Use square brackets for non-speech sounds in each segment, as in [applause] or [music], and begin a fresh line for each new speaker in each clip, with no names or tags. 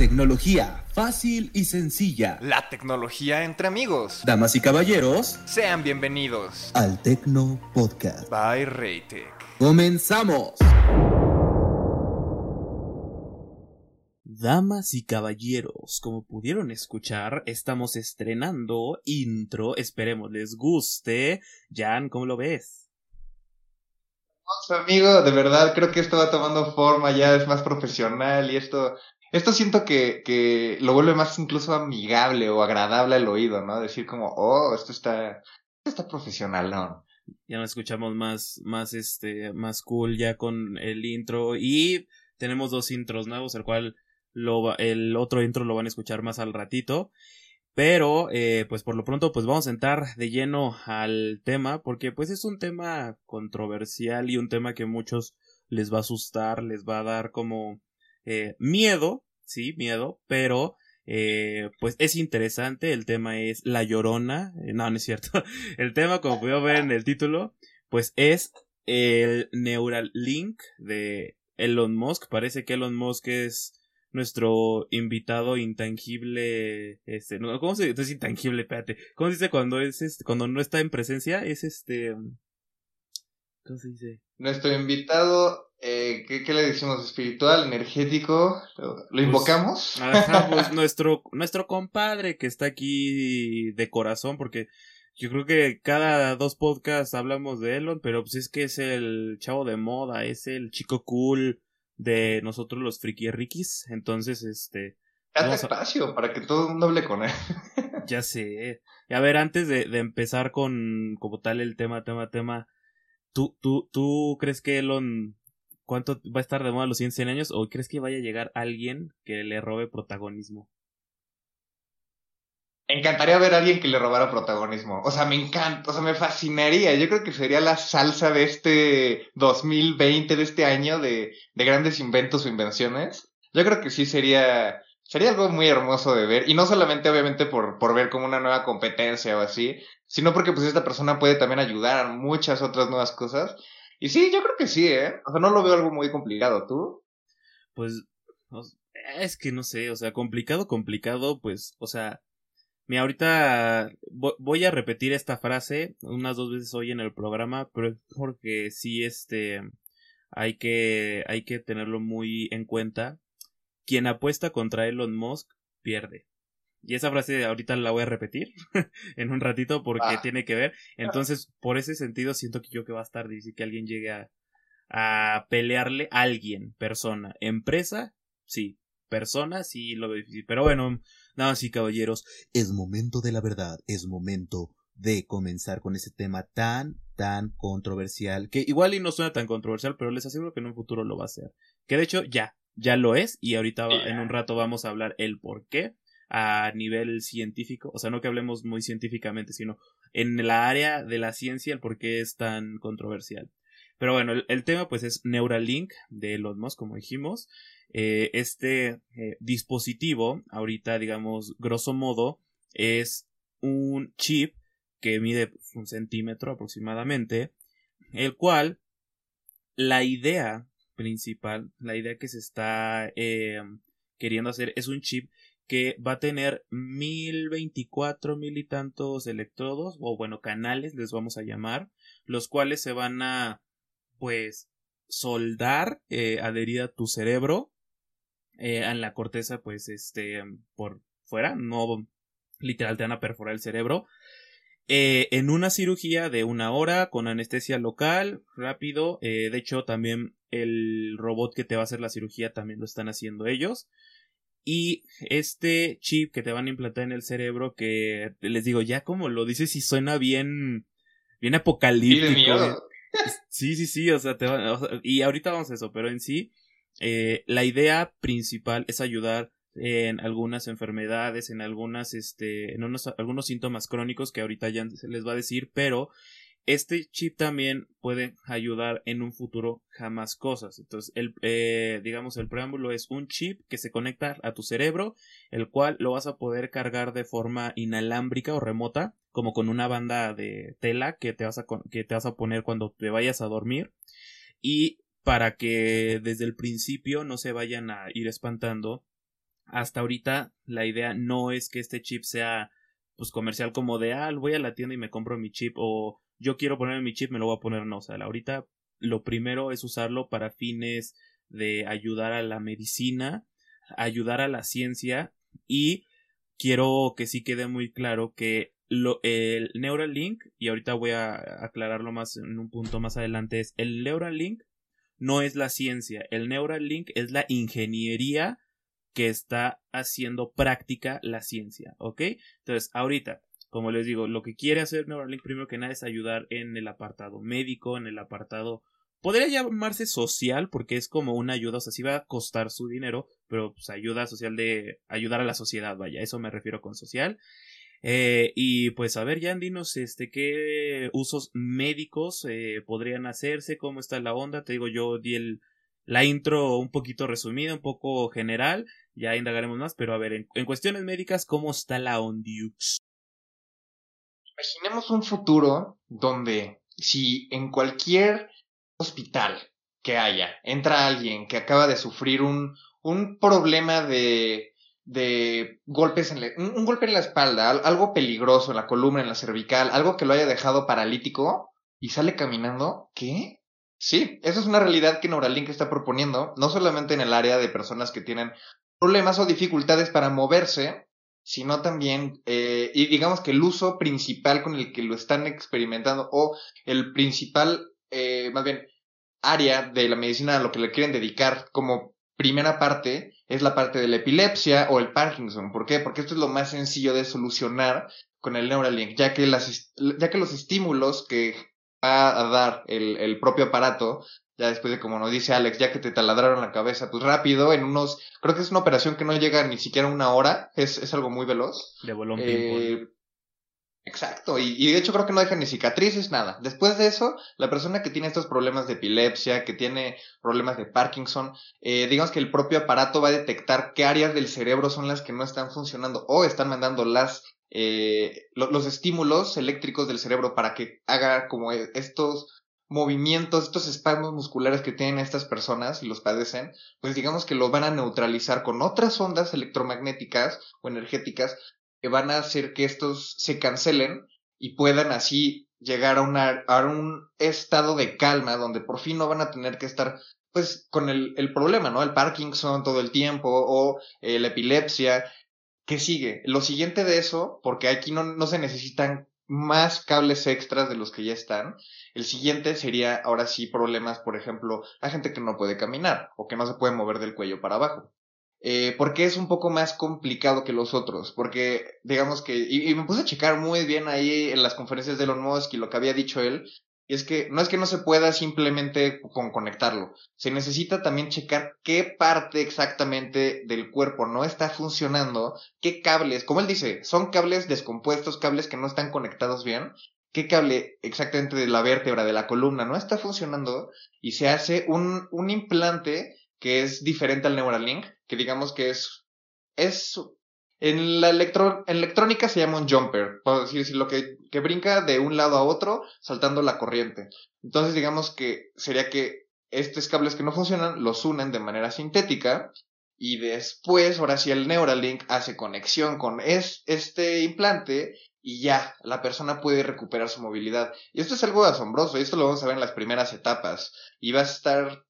tecnología fácil y sencilla.
La tecnología entre amigos.
Damas y caballeros,
Sean bienvenidos
al Tecno Podcast.
by Raytech.
¡Comenzamos!
Damas y caballeros, como pudieron escuchar, estamos estrenando intro, esperemos les guste. Jan, ¿cómo lo ves?
amigo, de verdad creo que esto va tomando forma, ya es más profesional y esto, esto siento que, que lo vuelve más incluso amigable o agradable al oído, ¿no? Decir como, oh, esto está, esto está profesional, ¿no?
Ya nos escuchamos más, más este, más cool ya con el intro y tenemos dos intros nuevos, el cual lo, el otro intro lo van a escuchar más al ratito. Pero, eh, pues por lo pronto, pues vamos a entrar de lleno al tema, porque pues es un tema controversial y un tema que muchos les va a asustar, les va a dar como eh, miedo, sí, miedo, pero eh, pues es interesante, el tema es La Llorona, eh, no, no es cierto, [laughs] el tema, como pudieron ver en el título, pues es el Neuralink de Elon Musk, parece que Elon Musk es nuestro invitado intangible, este, ¿cómo se dice? Intangible, espérate. ¿Cómo se dice cuando es este, cuando no está en presencia? Es este, ¿cómo se dice?
Nuestro invitado, eh, ¿qué, qué le decimos? Espiritual, energético, ¿lo, lo invocamos?
Ajá, pues [laughs] nuestro, nuestro compadre que está aquí de corazón, porque yo creo que cada dos podcasts hablamos de Elon, pero pues es que es el chavo de moda, es el chico cool de nosotros los friki rikis, entonces este,
Date
a-
espacio para que todo el mundo hable con él. [laughs]
Ya sé. Y a ver, antes de, de empezar con como tal el tema, tema, tema, ¿tú, tú, ¿tú crees que Elon cuánto va a estar de moda los 100 años o crees que vaya a llegar alguien que le robe protagonismo?
Encantaría ver a alguien que le robara protagonismo. O sea, me encanta, o sea, me fascinaría. Yo creo que sería la salsa de este 2020, de este año, de, de grandes inventos o invenciones. Yo creo que sí sería, sería algo muy hermoso de ver. Y no solamente, obviamente, por, por ver como una nueva competencia o así, sino porque pues esta persona puede también ayudar a muchas otras nuevas cosas. Y sí, yo creo que sí, ¿eh? O sea, no lo veo algo muy complicado. ¿Tú?
Pues es que no sé, o sea, complicado, complicado, pues, o sea, mira, ahorita vo- voy a repetir esta frase unas dos veces hoy en el programa, pero es porque sí, este, hay que, hay que tenerlo muy en cuenta. Quien apuesta contra Elon Musk pierde. Y esa frase ahorita la voy a repetir [laughs] en un ratito porque
Ah.
tiene que ver. Entonces, por ese sentido, siento que yo que va a estar difícil que alguien llegue a, a pelearle a alguien, persona, empresa, sí, persona, sí lo veo difícil. Pero bueno, nada, sí, caballeros,
Es momento de la verdad, es momento de comenzar con ese tema tan, tan controversial.
que igual y no suena tan controversial, pero les aseguro que en un futuro lo va a ser. Que de hecho ya, ya lo es y ahorita en un rato vamos a hablar el por qué a nivel científico, o sea, no que hablemos muy científicamente, sino en la área de la ciencia el por qué es tan controversial. Pero bueno, el, el tema pues es Neuralink de Elon Musk, como dijimos. Eh, este eh, dispositivo, ahorita digamos, grosso modo, es un chip que mide pues, un centímetro aproximadamente, el cual la idea principal, la idea que se está eh, queriendo hacer es un chip que va a tener mil veinticuatro mil y tantos electrodos o bueno canales les vamos a llamar los cuales se van a pues soldar eh, adherir a tu cerebro eh, en la corteza pues este por fuera no literal te van a perforar el cerebro eh, en una cirugía de una hora con anestesia local, rápido. eh, de hecho, también el robot que te va a hacer la cirugía también lo están haciendo ellos. Y este chip que te van a implantar en el cerebro, que les digo, ya como lo dices, y suena bien, bien apocalíptico. Sí, sí, sí, o sea, te va- o sea, y ahorita vamos a eso, pero en sí, eh, la idea principal es ayudar en algunas enfermedades, en algunas, este, en unos, algunos síntomas crónicos que ahorita ya les va a decir, pero este chip también puede ayudar en un futuro jamás cosas. Entonces, el, eh, digamos, el preámbulo es un chip que se conecta a tu cerebro, el cual lo vas a poder cargar de forma inalámbrica o remota, como con una banda de tela que te vas a, que te vas a poner cuando te vayas a dormir. Y para que desde el principio no se vayan a ir espantando hasta ahorita la idea no es que este chip sea pues comercial como de ah voy a la tienda y me compro mi chip o yo quiero poner mi chip me lo voy a poner no o sea ahorita lo primero es usarlo para fines de ayudar a la medicina ayudar a la ciencia y quiero que sí quede muy claro que lo, el Neuralink, y ahorita voy a aclararlo más en un punto más adelante, es el Neuralink no es la ciencia, el Neuralink es la ingeniería que está haciendo práctica la ciencia, ¿ok? Entonces, ahorita, como les digo, lo que quiere hacer Neuralink primero que nada es ayudar en el apartado médico, en el apartado podría llamarse social porque es como una ayuda, o sea, sí va a costar su dinero, pero pues ayuda social de ayudar a la sociedad, vaya, eso me refiero con social. Eh, y pues a ver, ya dinos este, qué usos médicos eh, podrían hacerse, cómo está la onda. Te digo, yo di el, la intro un poquito resumida, un poco general, ya indagaremos más, pero a ver, en, cuestiones médicas, ¿cómo está la Ondiux?
Imaginemos un futuro donde si en cualquier hospital que haya entra alguien que acaba de sufrir un, un problema de de golpes en un, golpe en la espalda, algo peligroso en la columna, en la cervical, algo que lo haya dejado paralítico y sale caminando, ¿qué? Sí, eso es una realidad que Neuralink está proponiendo, no solamente en el área de personas que tienen problemas o dificultades para moverse, sino también, eh, y digamos que el uso principal con el que lo están experimentando, o el principal, eh, más bien, área de la medicina a lo que le quieren dedicar como primera parte es la parte de la epilepsia o el Parkinson. ¿Por qué? Porque esto es lo más sencillo de solucionar con el Neuralink, ya que, las, ya que los estímulos que a dar el, el propio aparato, ya después de como nos dice Alex, ya que te taladraron la cabeza, pues rápido, en unos, creo que es una operación que no llega ni siquiera a una hora, es, es algo muy veloz.
De bolón
eh, Exacto, y, de hecho creo que no deja ni cicatrices, nada. Después de eso, la persona que tiene estos problemas de epilepsia, que tiene problemas de Parkinson, eh, digamos que el propio aparato va a detectar qué áreas del cerebro son las que no están funcionando o están mandando las eh, los estímulos eléctricos del cerebro para que haga como e, estos movimientos, estos espasmos musculares que tienen estas personas y los padecen, pues digamos que lo van a neutralizar con otras ondas electromagnéticas o energéticas que van a hacer que estos se cancelen y puedan así llegar a, a un estado de calma donde por fin no van a tener que estar pues con el, el problema, ¿no? El Parkinson todo el tiempo o eh, la epilepsia. ¿Qué sigue? Lo siguiente de eso, porque aquí no, no se necesitan más cables extras de los que ya están. El siguiente sería ahora sí problemas, por ejemplo, la gente que no puede caminar o que no se puede mover del cuello para abajo. Eh, porque es un poco más complicado que los otros, porque digamos que, y, me puse a checar muy bien ahí en las conferencias de Elon Musk y lo que había dicho él, y es que no es que no se pueda simplemente con conectarlo, se necesita también checar qué parte exactamente del cuerpo no está funcionando, qué cables, como él dice, son cables descompuestos, cables que no están conectados bien, qué cable exactamente de la vértebra, de la columna no está funcionando, y se hace un, un implante que es diferente al Neuralink, que digamos que es, es, en la electrónica se llama un jumper, por decir lo que, que brinca de un lado a otro saltando la corriente. Entonces digamos que sería que estos cables que no funcionan los unen de manera sintética y después, ahora sí, el Neuralink hace conexión con es, este implante y ya, la persona puede recuperar su movilidad. Y esto es algo asombroso, y esto lo vamos a ver en las primeras etapas. Y va a estar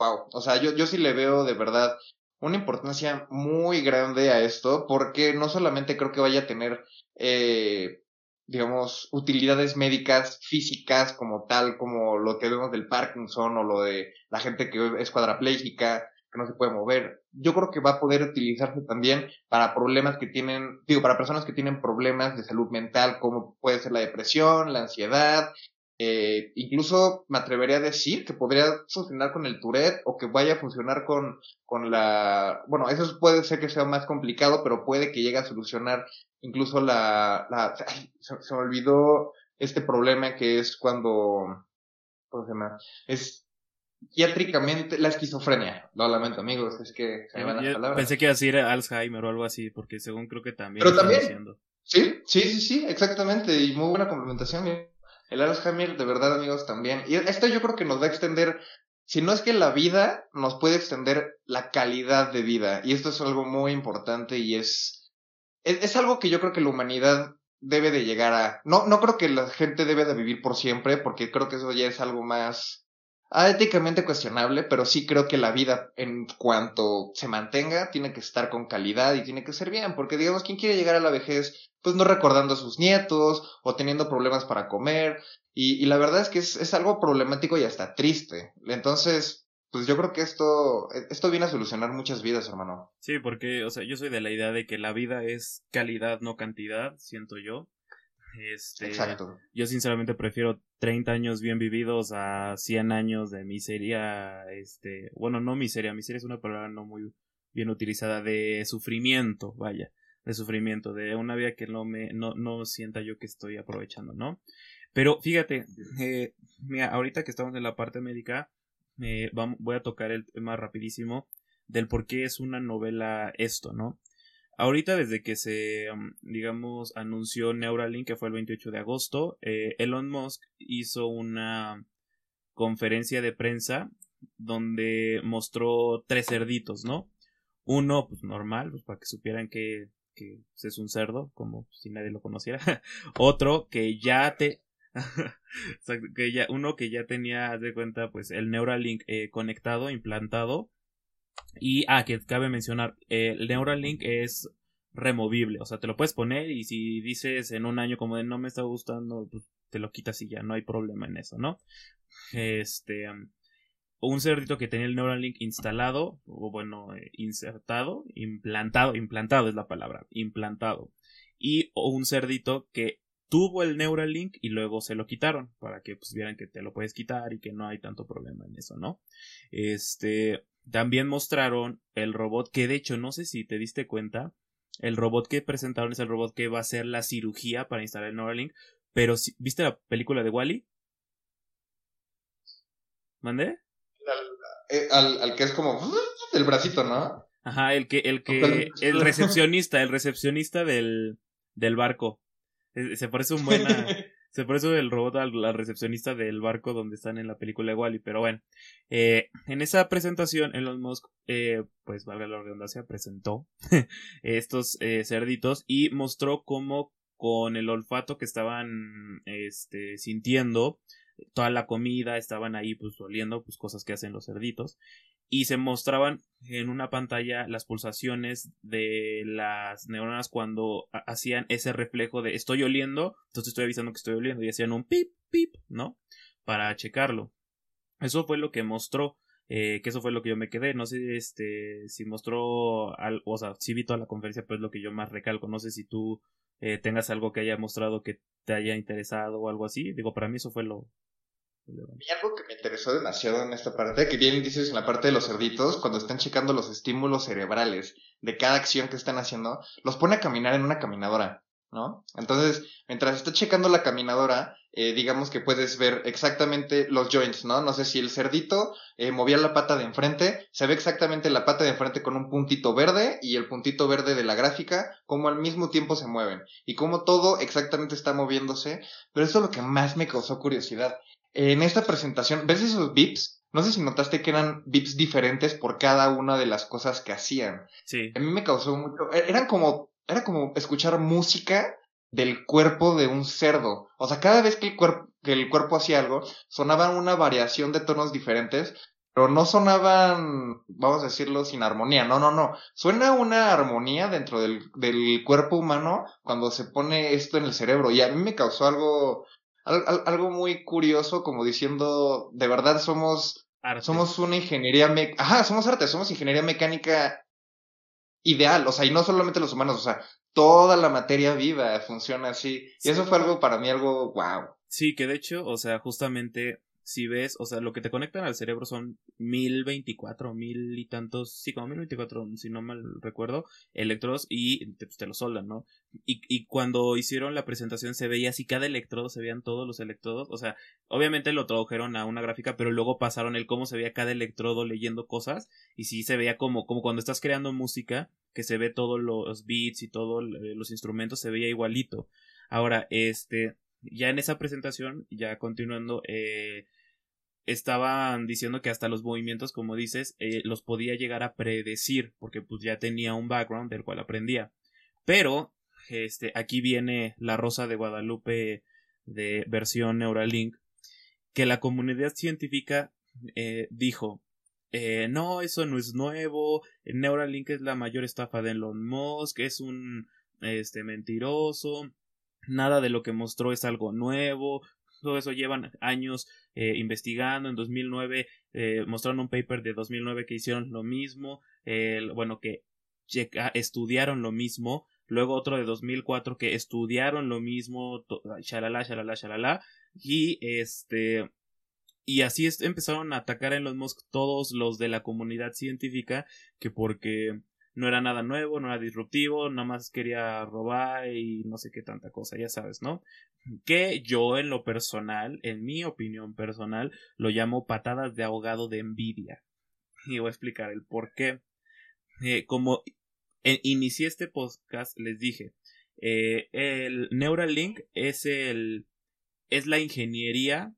wow, o sea, yo, yo sí le veo de verdad una importancia muy grande a esto, porque no solamente creo que vaya a tener, eh, digamos, utilidades médicas físicas como tal, como lo que vemos del Parkinson o lo de la gente que es cuadraplégica, que no se puede mover. Yo creo que va a poder utilizarse también para problemas que tienen, digo, para personas que tienen problemas de salud mental, como puede ser la depresión, la ansiedad, eh, incluso me atrevería a decir que podría funcionar con el Tourette o que vaya a funcionar con, con la... Bueno, eso puede ser que sea más complicado, pero puede que llegue a solucionar incluso la... la se, me olvidó este problema que es cuando... ¿Cómo se llama? Es psiquiátricamente la esquizofrenia. Lo lamento, amigos, es que se me van las palabras.
Pensé que iba a decir Alzheimer o algo así, porque según creo que también.
Pero también. Sí, sí, sí, sí, exactamente. Y muy buena complementación. El Alzheimer, de verdad, amigos, también. Y esto yo creo que nos va a extender sino es que la vida nos puede extender la calidad de vida. Y esto es algo muy importante y es, es, es algo que yo creo que la humanidad debe de llegar a... No, no creo que la gente debe de vivir por siempre, porque creo que eso ya es algo más ah, éticamente cuestionable, pero sí creo que la vida en cuanto se mantenga tiene que estar con calidad y tiene que ser bien, porque digamos, ¿quién quiere llegar a la vejez? Pues no recordando a sus nietos o teniendo problemas para comer. Y, y la verdad es que es, es algo problemático y hasta triste. Entonces, pues yo creo que esto, esto viene a solucionar muchas vidas, hermano.
Sí, porque, o sea, yo soy de la idea de que la vida es calidad, no cantidad, siento yo. Este,
Exacto.
Yo sinceramente prefiero 30 años bien vividos a 100 años de miseria, este, bueno, no miseria, miseria es una palabra no muy bien utilizada, de sufrimiento, vaya, de sufrimiento, de una vida que no me, no, no sienta yo que estoy aprovechando, ¿no? Pero fíjate, eh, mira, ahorita que estamos en la parte médica, eh, vamos, voy a tocar el tema rapidísimo del por qué es una novela esto, ¿no? Ahorita desde que se, digamos, anunció Neuralink, que fue el 28 de agosto, eh, Elon Musk hizo una conferencia de prensa donde mostró tres cerditos, ¿no? Uno, pues normal, pues para que supieran que, que es un cerdo, como si nadie lo conociera. [laughs] Otro que ya te... [laughs] que ya, uno que ya tenía, de cuenta, pues el Neuralink eh, conectado, implantado, y, ah, que cabe mencionar, el Neuralink es removible, o sea, te lo puedes poner y si dices en un año como de no me está gustando, pues te lo quitas y ya, no hay problema en eso, ¿no? Este, un cerdito que tenía el Neuralink instalado, o bueno, eh, insertado, implantado, implantado es la palabra, implantado, y un cerdito que tuvo el Neuralink y luego se lo quitaron para que pues vieran que te lo puedes quitar y que no hay tanto problema en eso, ¿no? Este, también mostraron el robot que de hecho no sé si te diste cuenta, el robot que presentaron es el robot que va a hacer la cirugía para instalar el Neuralink, pero si, ¿viste la película de Wally? ¿Mandé?
Eh, al, al, que es como el bracito, ¿no?
Ajá, el que, el que, el recepcionista, el recepcionista del, del barco. Se parece un buen [laughs] Se parece el robot al, recepcionista del barco donde están en la película de Wally, pero bueno. Eh, en esa presentación, Elon Musk, eh, pues valga la redundancia, presentó [laughs] estos eh, cerditos y mostró cómo con el olfato que estaban este, sintiendo, toda la comida, estaban ahí pues oliendo pues cosas que hacen los cerditos y se mostraban en una pantalla las pulsaciones de las neuronas cuando hacían ese reflejo de estoy oliendo, entonces estoy avisando que estoy oliendo y hacían un pip, pip, ¿no? Para checarlo. Eso fue lo que mostró, eh, que eso fue lo que yo me quedé. No sé este, si mostró, al, o sea, si vi toda la conferencia, pues lo que yo más recalco. No sé si tú eh, tengas algo que haya mostrado que te haya interesado o algo así. Digo, para mí eso fue lo,
y algo que me interesó demasiado en esta parte, que bien dices en la parte de los cerditos, cuando están checando los estímulos cerebrales de cada acción que están haciendo, los pone a caminar en una caminadora, ¿no? Entonces, mientras está checando la caminadora, eh, digamos que puedes ver exactamente los joints, ¿no? No sé si el cerdito eh, movía la pata de enfrente, se ve exactamente la pata de enfrente con un puntito verde y el puntito verde de la gráfica, como al mismo tiempo se mueven y como todo exactamente está moviéndose, pero eso es lo que más me causó curiosidad en esta presentación, ¿ves esos bips? No sé si notaste que eran bips diferentes por cada una de las cosas que hacían.
Sí.
A mí me causó mucho. E-, eran como. Era como escuchar música del cuerpo de un cerdo. O sea, cada vez que el, cuerpo que el cuerpo hacía algo, sonaba una variación de tonos diferentes, pero no sonaban, vamos a decirlo, sin armonía. No, no, no. Suena una armonía dentro del, del cuerpo humano cuando se pone esto en el cerebro. Y a mí me causó algo algo muy curioso, como diciendo, de verdad somos, somos una ingeniería, me ajá, somos arte, somos ingeniería mecánica ideal, o sea, y no solamente los humanos, o sea, toda la materia viva funciona así. Y eso fue algo para mí, algo wow.
Sí, que de hecho, o sea, justamente si ves, o sea, lo que te conectan al cerebro son mil veinticuatro, mil y tantos, sí, como mil veinticuatro, si no mal recuerdo, electrodos y te, pues, te lo soldan, ¿no? Y, y cuando hicieron la presentación se veía así cada electrodo, se veían todos los electrodos, o sea, obviamente lo tradujeron a una gráfica, pero luego pasaron el cómo se veía cada electrodo leyendo cosas y sí se veía como, como cuando estás creando música, que se ve todos los beats y todos los instrumentos, se veía igualito. Ahora, este, ya en esa presentación, ya continuando, eh, estaban diciendo que hasta los movimientos, como dices, eh, los podía llegar a predecir, porque pues ya tenía un background del cual aprendía. Pero, este, aquí viene la Rosa de Guadalupe de versión Neuralink, que la comunidad científica eh, dijo, eh, no, eso no es nuevo, Neuralink es la mayor estafa de Elon Musk, es un este mentiroso, nada de lo que mostró es algo nuevo, todo eso llevan años eh, investigando. En 2009 eh, mostraron un paper de 2009 que hicieron lo mismo, bueno, que estudiaron lo mismo, luego otro de 2004 que estudiaron lo mismo, shalala, y este y así empezaron a atacar en los Musk todos los de la comunidad científica que porque no era nada nuevo, no era disruptivo, nada más quería robar y no sé qué tanta cosa, ya sabes, ¿no? Que yo en lo personal, en mi opinión personal, lo llamo patadas de ahogado de envidia. Y voy a explicar el por qué. Eh, como inicié este podcast, les dije, eh, el Neuralink es el es la ingeniería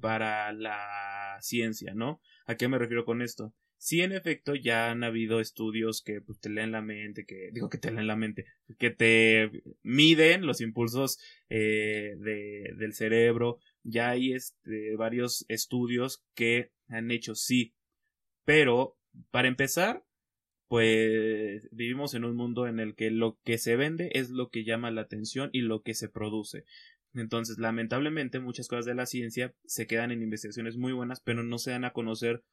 para la ciencia, ¿no? ¿A qué me refiero con esto? Sí, en efecto, ya han habido estudios que pues, te leen la mente, que digo que te leen la mente, que te miden los impulsos eh, de, del cerebro. Ya hay este, varios estudios que han hecho sí, pero para empezar, pues vivimos en un mundo en el que lo que se vende es lo que llama la atención y lo que se produce. Entonces, lamentablemente, muchas cosas de la ciencia se quedan en investigaciones muy buenas, pero no se dan a conocer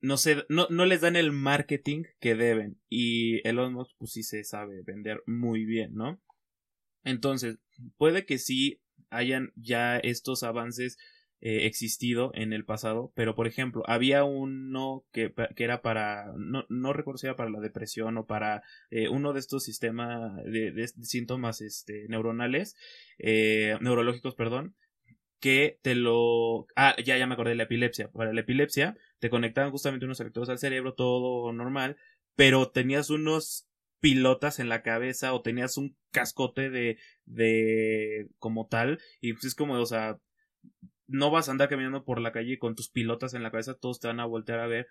no, se, no, no les dan el marketing que deben. Y Elon Musk, pues sí se sabe vender muy bien, ¿no? Entonces, puede que sí hayan ya estos avances eh, existido en el pasado, pero por ejemplo, había uno que, que era para, no, no, recuerdo si era para la depresión o para eh, uno de estos sistemas de, síntomas este, neuronales, eh, neurológicos, perdón, que te lo... Ah, ya, ya me acordé de la epilepsia. Para la epilepsia te conectaban justamente unos electrodos al cerebro, todo normal, pero tenías unos pilotas en la cabeza o tenías un cascote de, de como tal y pues es como, o sea, no vas a andar caminando por la calle con tus pilotas en la cabeza, todos te van a voltear a ver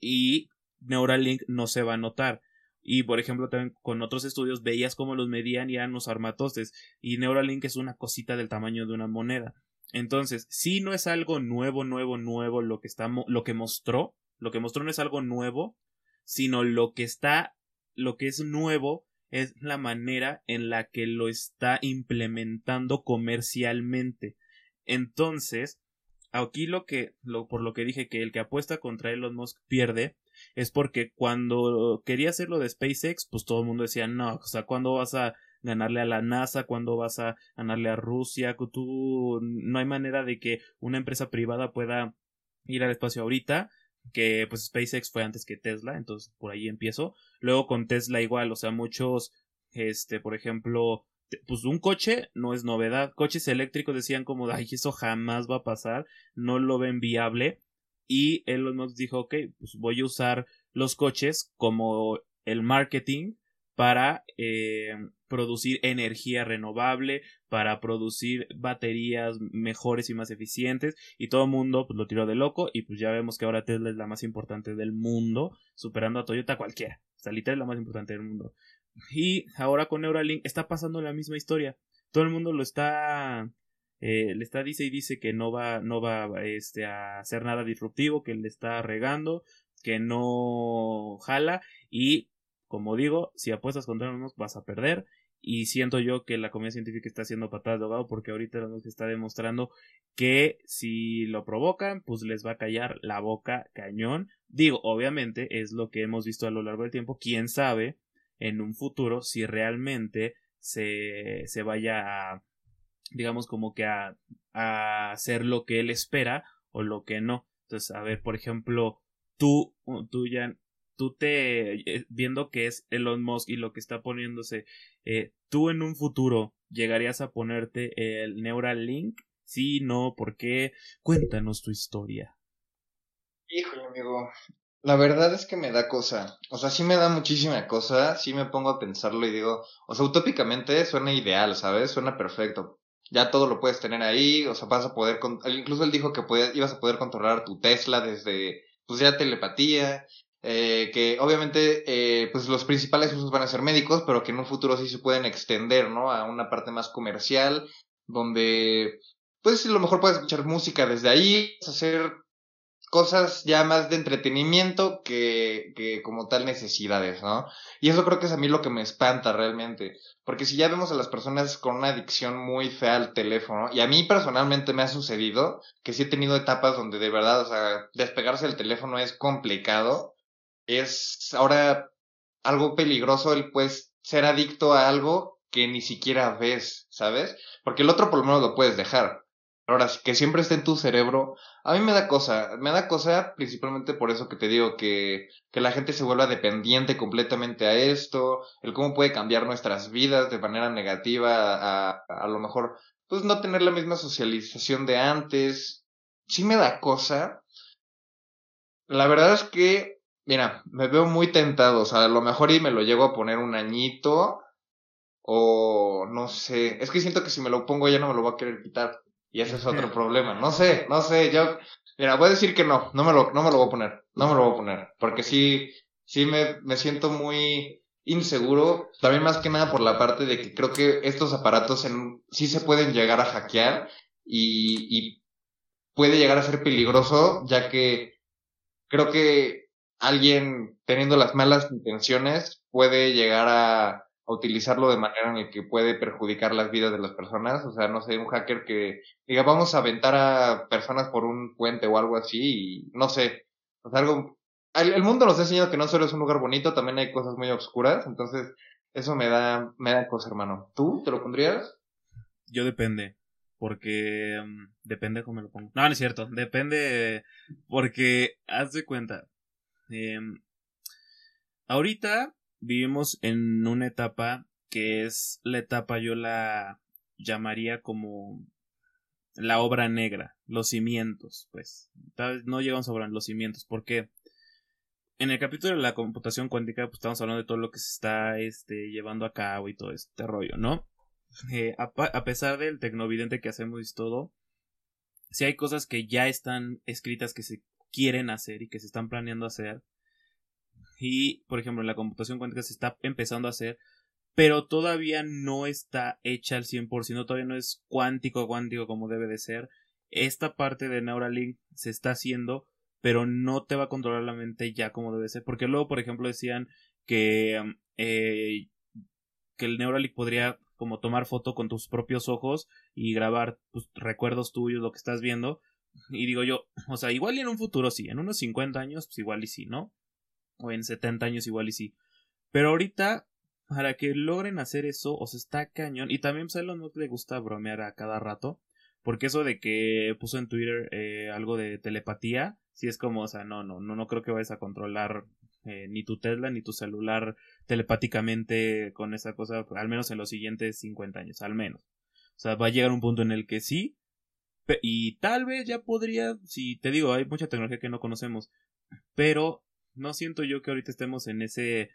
y Neuralink no se va a notar. Y por ejemplo, también con otros estudios veías cómo los medían y eran los armatostes. Y Neuralink es una cosita del tamaño de una moneda. Entonces, si no es algo nuevo, nuevo, nuevo lo que está, lo que mostró, lo que mostró no es algo nuevo, sino lo que está, lo que es nuevo es la manera en la que lo está implementando comercialmente. Entonces, aquí lo que, lo, por lo que dije que el que apuesta contra Elon Musk pierde, es porque cuando quería hacerlo de SpaceX, pues todo el mundo decía, no, o sea, ¿cuándo vas a ganarle a la NASA, cuando vas a ganarle a Rusia, tú no hay manera de que una empresa privada pueda ir al espacio ahorita, que pues SpaceX fue antes que Tesla, entonces por ahí empiezo. Luego con Tesla igual, o sea, muchos, este, por ejemplo, pues un coche no es novedad. Coches eléctricos decían como, ay, eso jamás va a pasar, no lo ven viable. Y él nos dijo, ok, pues voy a usar los coches como el marketing para eh, producir energía renovable, para producir baterías mejores y más eficientes y todo el mundo pues, lo tiró de loco y pues ya vemos que ahora Tesla es la más importante del mundo, superando a Toyota cualquiera. O sea, es la más importante del mundo. Y ahora con Neuralink está pasando la misma historia. Todo el mundo lo está eh, le está dice y dice que no va no va este a hacer nada disruptivo, que le está regando, que no jala y como digo, si apuestas contra unos vas a perder y siento yo que la comunidad científica está haciendo patadas de ahogado porque ahorita nos está demostrando que si lo provocan, pues les va a callar la boca cañón. Digo, obviamente es lo que hemos visto a lo largo del tiempo. Quién sabe en un futuro si realmente se, se vaya a, digamos, como que a, a hacer lo que él espera o lo que no. Entonces, a ver, por ejemplo, tú, tú ya tú te, eh, viendo que es Elon Musk y lo que está poniéndose, eh, tú en un futuro llegarías a ponerte el Neuralink? Sí, no, ¿por qué? Cuéntanos tu historia.
Híjole, amigo. La verdad es que me da cosa. O sea, sí me da muchísima cosa. Sí me pongo a pensarlo y digo, o sea, utópicamente suena ideal, ¿sabes? Suena perfecto. ya todo lo puedes tener ahí, o sea, vas a poder, incluso él dijo que ibas a poder controlar tu Tesla desde, pues ya telepatía, eh, que obviamente, eh, pues los principales usos van a ser médicos, pero que en un futuro sí se pueden extender, ¿no? A una parte más comercial, donde, pues a lo mejor puedes escuchar música desde ahí, hacer cosas ya más de entretenimiento que, que como tal necesidades, ¿no? Y eso creo que es a mí lo que me espanta realmente. Porque si ya vemos a las personas con una adicción muy fea al teléfono, y a mí personalmente me ha sucedido que sí he tenido etapas donde de verdad, o sea, despegarse del teléfono es complicado, es ahora algo peligroso el pues ser adicto a algo que ni siquiera ves, ¿sabes? Porque el otro por lo menos lo puedes dejar. Ahora, que siempre esté en tu cerebro, a mí me da cosa, me da cosa principalmente por eso que te digo, que, que la gente se vuelva dependiente completamente a esto, el cómo puede cambiar nuestras vidas de manera negativa, a, a, lo mejor, pues no tener la misma socialización de antes, sí me da cosa. La verdad es que, mira, me veo muy tentado, o sea, a lo mejor y me lo llego a poner un añito, o no sé, es que siento que si me lo pongo ya no me lo voy a querer quitar. Y ese es otro problema. No sé, no sé, yo, mira, voy a decir que no, no me lo, no me lo voy a poner, no me lo voy a poner, porque sí, sí me, me siento muy inseguro, también más que nada por la parte de que creo que estos aparatos en, sí se pueden llegar a hackear y, y puede llegar a ser peligroso, ya que creo que alguien teniendo las malas intenciones puede llegar a utilizarlo de manera en la que puede perjudicar las vidas de las personas. O sea, no sé, un hacker que diga, vamos a aventar a personas por un puente o algo así, y no sé, o sea, algo... El, mundo nos ha enseñado que no solo es un lugar bonito, también hay cosas muy oscuras, entonces eso me da, me da cosa, hermano. ¿Tú te lo pondrías?
Yo depende, porque mm, depende cómo me lo pongo. No, no es cierto, depende porque haz de cuenta. Em, ahorita vivimos en una etapa que es la etapa yo la llamaría como la obra negra, los cimientos, pues. Tal vez no llegamos a los cimientos, porque en el capítulo de la computación cuántica, pues estamos hablando de todo lo que se está este, llevando a cabo y todo este rollo, ¿no? Eh, a, pesar del tecnovidente que hacemos y todo, si hay cosas que ya están escritas que se quieren hacer y que se están planeando hacer, y, por ejemplo, la computación cuántica se está empezando a hacer, pero todavía no está hecha al 100%, todavía no es cuántico cuántico como debe de ser. Esta parte de Neuralink se está haciendo, pero no te va a controlar la mente ya como debe ser, porque luego, por ejemplo, decían que, eh, que el Neuralink podría como tomar foto con tus propios ojos y grabar tus recuerdos tuyos, lo que estás viendo. Y digo yo, o sea, igual y en un futuro sí, en unos 50 años, pues igual y sí, ¿no? o en 70 años igual y sí. Pero ahorita, para que logren hacer eso, o sea, está cañón. Y también pues, a Elon Musk le gusta bromear a cada rato. Porque eso de que puso en Twitter eh, algo de telepatía, sí es como, o sea, no, no, no, no creo que vayas a controlar eh, ni tu Tesla ni tu celular telepáticamente con esa cosa, al menos en los siguientes 50 años, al menos. O sea, va a llegar un punto en el que sí, y tal vez ya podría, si te digo, hay mucha tecnología que no conocemos, pero no siento yo que ahorita estemos en ese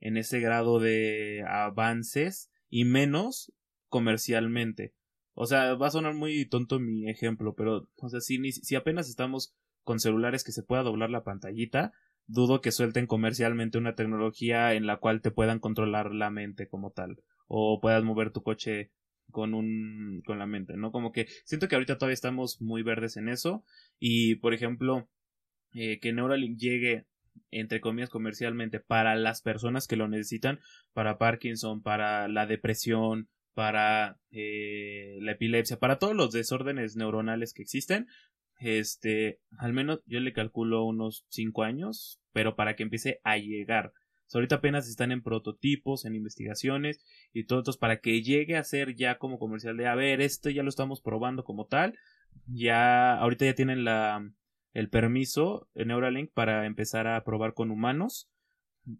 en ese grado de avances y menos comercialmente. O sea, va a sonar muy tonto mi ejemplo, pero o sea, si, si apenas estamos con celulares que se pueda doblar la pantallita, dudo que suelten comercialmente una tecnología en la cual te puedan controlar la mente como tal o puedas mover tu coche con un con la mente, ¿no? Como que siento que ahorita todavía estamos muy verdes en eso y por ejemplo eh, que Neuralink llegue entre comillas comercialmente para las personas que lo necesitan para Parkinson para la depresión para eh, la epilepsia para todos los desórdenes neuronales que existen este al menos yo le calculo unos 5 años pero para que empiece a llegar ahorita apenas están en prototipos en investigaciones y todo esto para que llegue a ser ya como comercial de a ver esto ya lo estamos probando como tal ya ahorita ya tienen la el permiso en Neuralink para empezar a probar con humanos,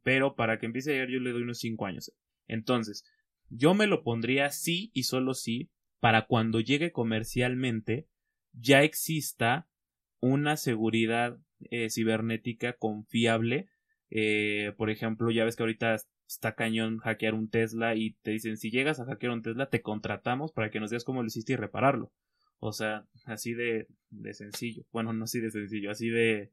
pero para que empiece a llegar yo le doy unos 5 años. Entonces, yo me lo pondría sí y solo sí para cuando llegue comercialmente ya exista una seguridad eh, cibernética confiable Eh, por ejemplo, ya ves que ahorita está cañón hackear un Tesla y te dicen, si llegas a hackear un Tesla, te contratamos para que nos digas cómo lo hiciste y repararlo. O sea, así de, de sencillo. Bueno, no así de sencillo, así de,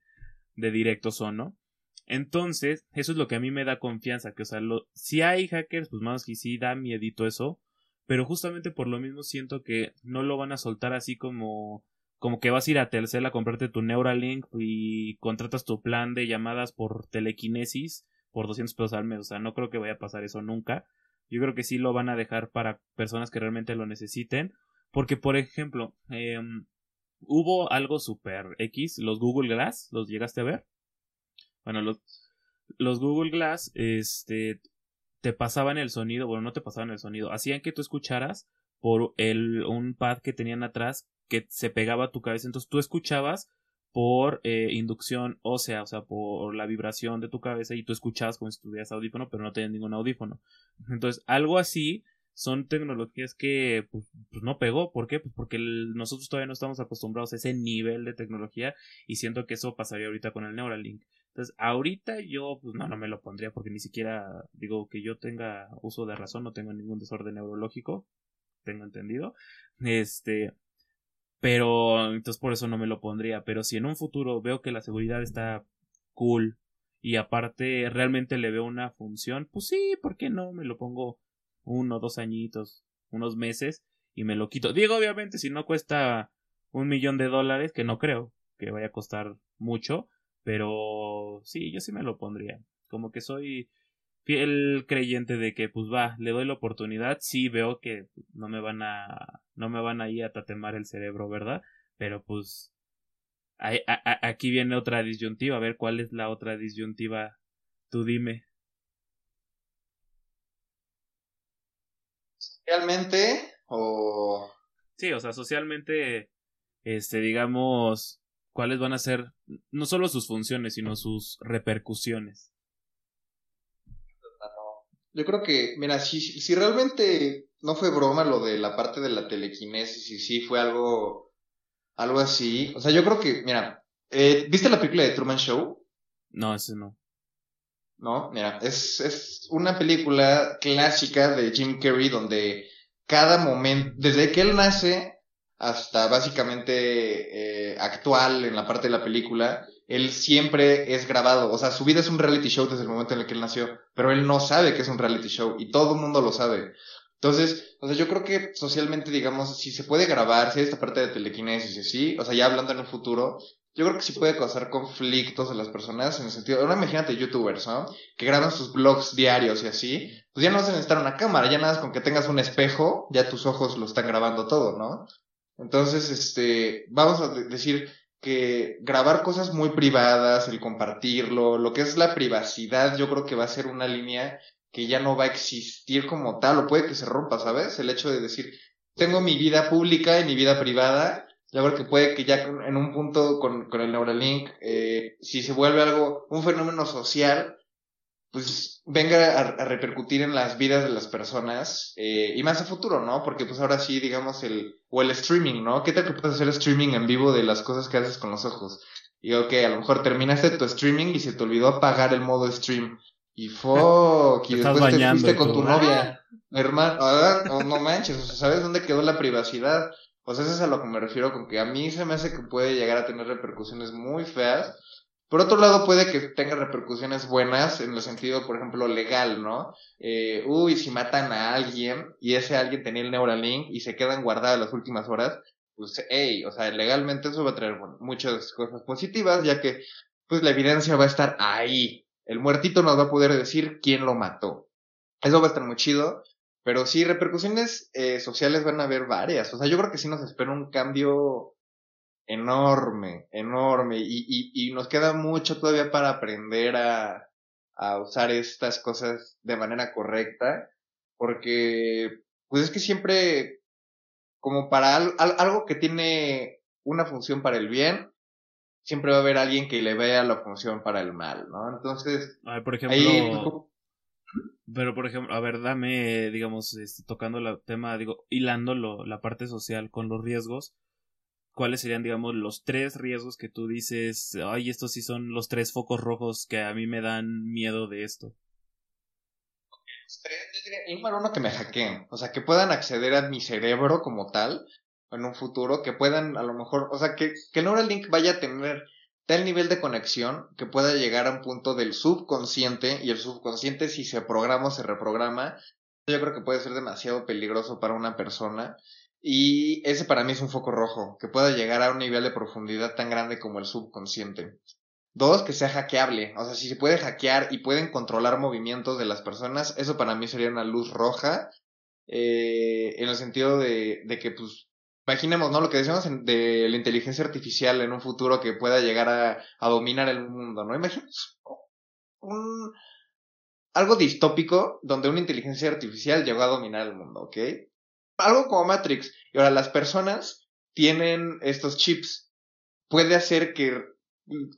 de directo son, ¿no? Entonces, eso es lo que a mí me da confianza, que, o sea, lo, si hay hackers, pues más que sí da miedito eso, pero justamente por lo mismo siento que no lo van a soltar así como como que vas a ir a Telcel a comprarte tu Neuralink y contratas tu plan de llamadas por telequinesis por 200 pesos al mes, o sea, no creo que vaya a pasar eso nunca. Yo creo que sí lo van a dejar para personas que realmente lo necesiten, porque por ejemplo, em, hubo algo super X, los Google Glass, ¿los llegaste a ver? Bueno, los, los Google Glass, este, te pasaban el sonido, bueno, no te pasaban el sonido, hacían que tú escucharas por el, un pad que tenían atrás que se pegaba a tu cabeza, entonces tú escuchabas por eh, inducción ósea, o sea, por la vibración de tu cabeza y tú escuchabas como si tuvieras audífono, pero no tenías ningún audífono. Entonces, algo así son tecnologías que pues, pues no pegó. ¿Por qué? Pues porque nosotros todavía no estamos acostumbrados a ese nivel de tecnología y siento que eso pasaría ahorita con el Neuralink. Entonces, ahorita yo, pues no, no me lo pondría porque ni siquiera digo que yo tenga uso de razón, no tengo ningún desorden neurológico, tengo entendido. Este, pero entonces por eso no me lo pondría. Pero si en un futuro veo que la seguridad está cool y aparte realmente le veo una función, pues sí, ¿por qué no? Me lo pongo uno, dos añitos, unos meses y me lo quito. Digo, obviamente, si no cuesta un millón de dólares, que no creo que vaya a costar mucho, pero sí, yo sí me lo pondría. Como que soy fiel creyente de que pues va, le doy la oportunidad, sí veo que no me van a no me van a ir a tatemar el cerebro, ¿verdad? Pero pues aquí viene otra disyuntiva, a ver cuál es la otra disyuntiva, tú dime.
¿Socialmente o...?
Sí, o sea, socialmente, este, digamos, cuáles van a ser no solo sus funciones, sino sus repercusiones.
Yo creo que, mira, si, si realmente no fue broma lo de la parte de la telequinesis y sí fue algo, algo así, o sea, yo creo que, mira, eh, ¿viste la película de Truman Show?
No, ese no.
No, mira, es, es una película clásica de Jim Carrey donde cada momento, desde que él nace hasta básicamente eh, actual en la parte de la película, él siempre es grabado. O sea, su vida es un reality show desde el momento en el que él nació, pero él no sabe que es un reality show y todo el mundo lo sabe. Entonces, o sea, yo creo que socialmente, digamos, si se puede grabar, si hay esta parte de telequinesis y así, o sea, ya hablando en el futuro, yo creo que sí puede causar conflictos en las personas en el sentido, ahora imagínate youtubers, ¿no? Que graban sus blogs diarios y así, pues ya no vas a necesitar una cámara, ya nada más con que tengas un espejo, ya tus ojos lo están grabando todo, ¿no? Entonces, este, vamos a decir, que grabar cosas muy privadas, el compartirlo, lo que es la privacidad, yo creo que va a ser una línea que ya no va a existir como tal, o puede que se rompa, ¿sabes? El hecho de decir, tengo mi vida pública y mi vida privada, yo creo que puede que ya en un punto con, con el Neuralink, eh, si se vuelve algo, un fenómeno social, pues venga a, repercutir en las vidas de las personas eh, y más a futuro, ¿no? Porque pues ahora sí, digamos, el, o el streaming, ¿no? ¿Qué tal que puedes hacer streaming en vivo de las cosas que haces con los ojos? Y ok, a lo mejor terminaste tu streaming y se te olvidó apagar el modo stream. Y fuck, y después te fuiste con tu novia. Hermano, ah, no, manches, o sea, ¿sabes dónde quedó la privacidad? Sea, eso es a lo que me refiero con que a mí se me hace que puede llegar a tener repercusiones muy feas por otro lado, puede que tenga repercusiones buenas en el sentido, por ejemplo, legal, ¿no? Eh, uy, si matan a alguien y ese alguien tenía el Neuralink y se quedan guardadas las últimas horas, pues, hey, o sea, legalmente eso va a traer muchas cosas positivas, ya que, pues, la evidencia va a estar ahí. El muertito nos va a poder decir quién lo mató. Eso va a estar muy chido, pero sí, repercusiones eh, sociales van a haber varias. O sea, yo creo que sí nos espera un cambio enorme, enorme, y, y, y nos queda mucho todavía para aprender a, a usar estas cosas de manera correcta, porque pues es que siempre, como para algo que tiene una función para el bien, siempre va a haber alguien que le vea la función para el mal, ¿no? Entonces,
por ejemplo, pero por ejemplo, a ver, dame, digamos, este, tocando el tema, digo, hilando la parte social con los riesgos, ¿cuáles serían, digamos, los tres riesgos que tú dices, ay, estos sí son los tres focos rojos que a mí me dan miedo de esto?
El número uno que me hackeen, o sea, que puedan acceder a mi cerebro como tal en un futuro, que puedan a lo mejor, o sea, que, que el Neuralink vaya a tener tal nivel de conexión que pueda llegar a un punto del subconsciente y el subconsciente si se programa o se reprograma, yo creo que puede ser demasiado peligroso para una persona y ese para mí es un foco rojo, que pueda llegar a un nivel de profundidad tan grande como el subconsciente. Dos, que sea hackeable. O sea, si se puede hackear y pueden controlar movimientos de las personas, eso para mí sería una luz roja. Eh, en el sentido de, de que, pues, imaginemos, ¿no? Lo que decíamos de la inteligencia artificial en un futuro que pueda llegar a, a dominar el mundo, ¿no? Imaginemos un, algo distópico donde una inteligencia artificial llegó a dominar el mundo, ¿ok? Algo como Matrix. Y ahora las personas tienen estos chips. Puede hacer que,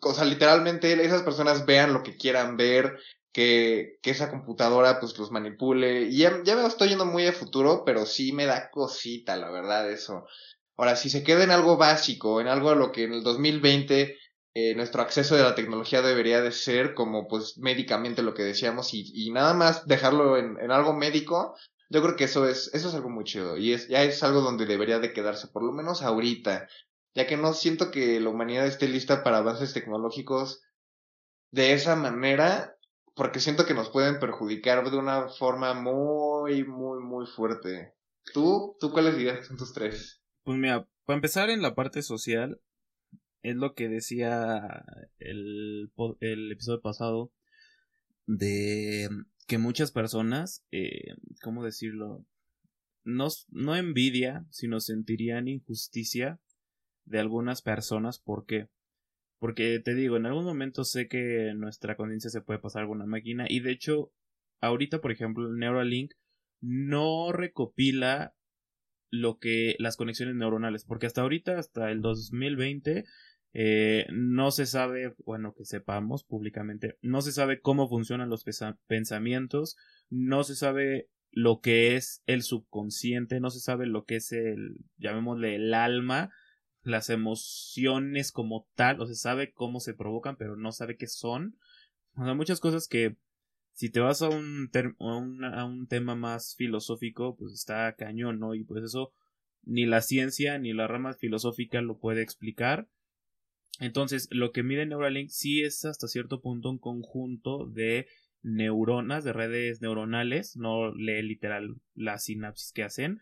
o sea, literalmente esas personas vean lo que quieran ver, que, que esa computadora pues los manipule. Y ya, ya me estoy yendo muy a futuro, pero sí me da cosita, la verdad, eso. Ahora, si se queda en algo básico, en algo a lo que en el 2020 eh, nuestro acceso de la tecnología debería de ser como pues médicamente lo que decíamos y, y nada más dejarlo en, en, algo médico, yo creo que eso es, eso es algo muy chido y es, ya es algo donde debería de quedarse, por lo menos ahorita, ya que no siento que la humanidad esté lista para avances tecnológicos de esa manera, porque siento que nos pueden perjudicar de una forma muy, muy, muy fuerte. ¿Tú? ¿Tú cuáles dirías que son tus tres?
Pues mira, para empezar en la parte social, es lo que decía el, el episodio pasado de que muchas personas, eh, ¿cómo decirlo? No, no envidia, sino sentirían injusticia de algunas personas. ¿Por qué? Porque te digo, en algún momento sé que nuestra conciencia se puede pasar a alguna máquina y de hecho, ahorita, por ejemplo, Neuralink no recopila lo que las conexiones neuronales, porque hasta ahorita, hasta el 2020, eh, no se sabe, bueno, que sepamos públicamente, no se sabe cómo funcionan los pensamientos, no se sabe lo que es el subconsciente, no se sabe lo que es el, llamémosle, el alma, las emociones como tal, o se sabe cómo se provocan, pero no sabe qué son. O sea, muchas cosas que si te vas a un, a, un, a un tema más filosófico, pues está cañón, ¿no? Y pues eso ni la ciencia ni la rama filosófica lo puede explicar. Entonces, lo que mide Neuralink sí es hasta cierto punto un conjunto de neuronas, de redes neuronales, no lee literal la sinapsis que hacen,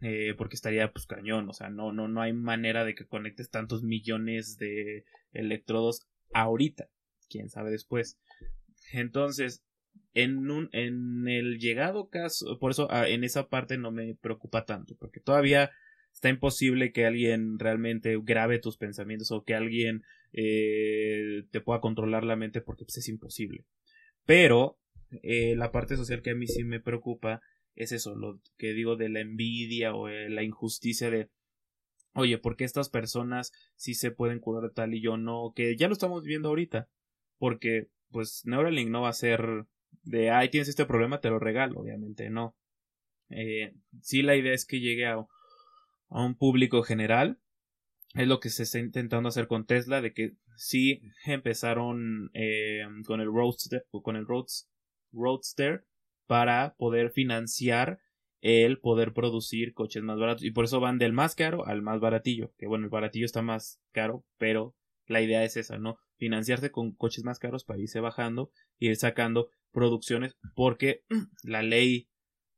eh, porque estaría pues cañón, o sea, no, no, no hay manera de que conectes tantos millones de electrodos ahorita, quién sabe después. Entonces, en un, en el llegado caso, por eso ah, en esa parte no me preocupa tanto, porque todavía está imposible que alguien realmente grabe tus pensamientos o que alguien eh, te pueda controlar la mente porque pues, es imposible. Pero eh, la parte social que a mí sí me preocupa es eso, lo que digo de la envidia o eh, la injusticia de oye, ¿por qué estas personas sí se pueden curar tal y yo no? Que ya lo estamos viendo ahorita. Porque, pues, Neuralink no va a ser de, ay, tienes este problema, te lo regalo, obviamente, no. Eh, sí, la idea es que llegue a a un público general. Es lo que se está intentando hacer con Tesla, de que sí empezaron eh, con el Roadster, con el Roadster para poder financiar el poder producir coches más baratos. Y por eso van del más caro al más baratillo. Que bueno, el baratillo está más caro, pero la idea es esa, ¿no? Financiarse con coches más caros para irse bajando, ir sacando producciones, porque [clears throat] la ley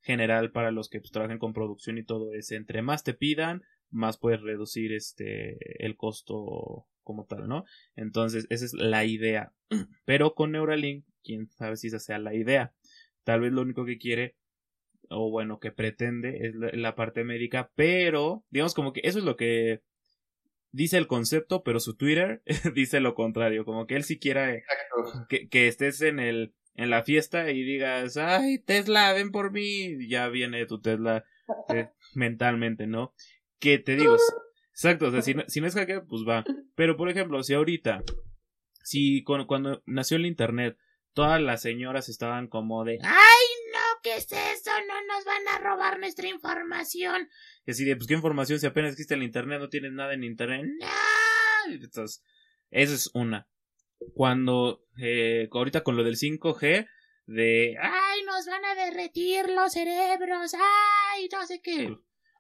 general para los que pues, trabajan con producción y todo es entre más te pidan, más puedes reducir este el costo como tal, ¿no? Entonces, esa es la idea. [clears throat] Pero con Neuralink, quién sabe si esa sea la idea. Tal vez lo único que quiere o bueno, que pretende es la, parte médica, pero digamos como que eso es lo que dice el concepto, pero su Twitter [laughs] dice lo contrario, como que él si quiere que, que estés en el en la fiesta y digas, ay, Tesla, ven por mí, ya viene tu Tesla eh, [laughs] mentalmente, ¿no? Que te digo, exacto, o sea, si no, si no es hacker, pues va. Pero, por ejemplo, si ahorita, si cuando, nació el Internet, todas las señoras estaban como de, ay, no, ¿qué es eso? No nos van a robar nuestra información. Y así de, pues, ¿qué información? Si apenas existe el internet, no tienes nada en internet. ¡No! Entonces, eso es una. Cuando, eh, ahorita con lo del 5G, de, ay, nos van a derretir los cerebros, ay, no sé qué.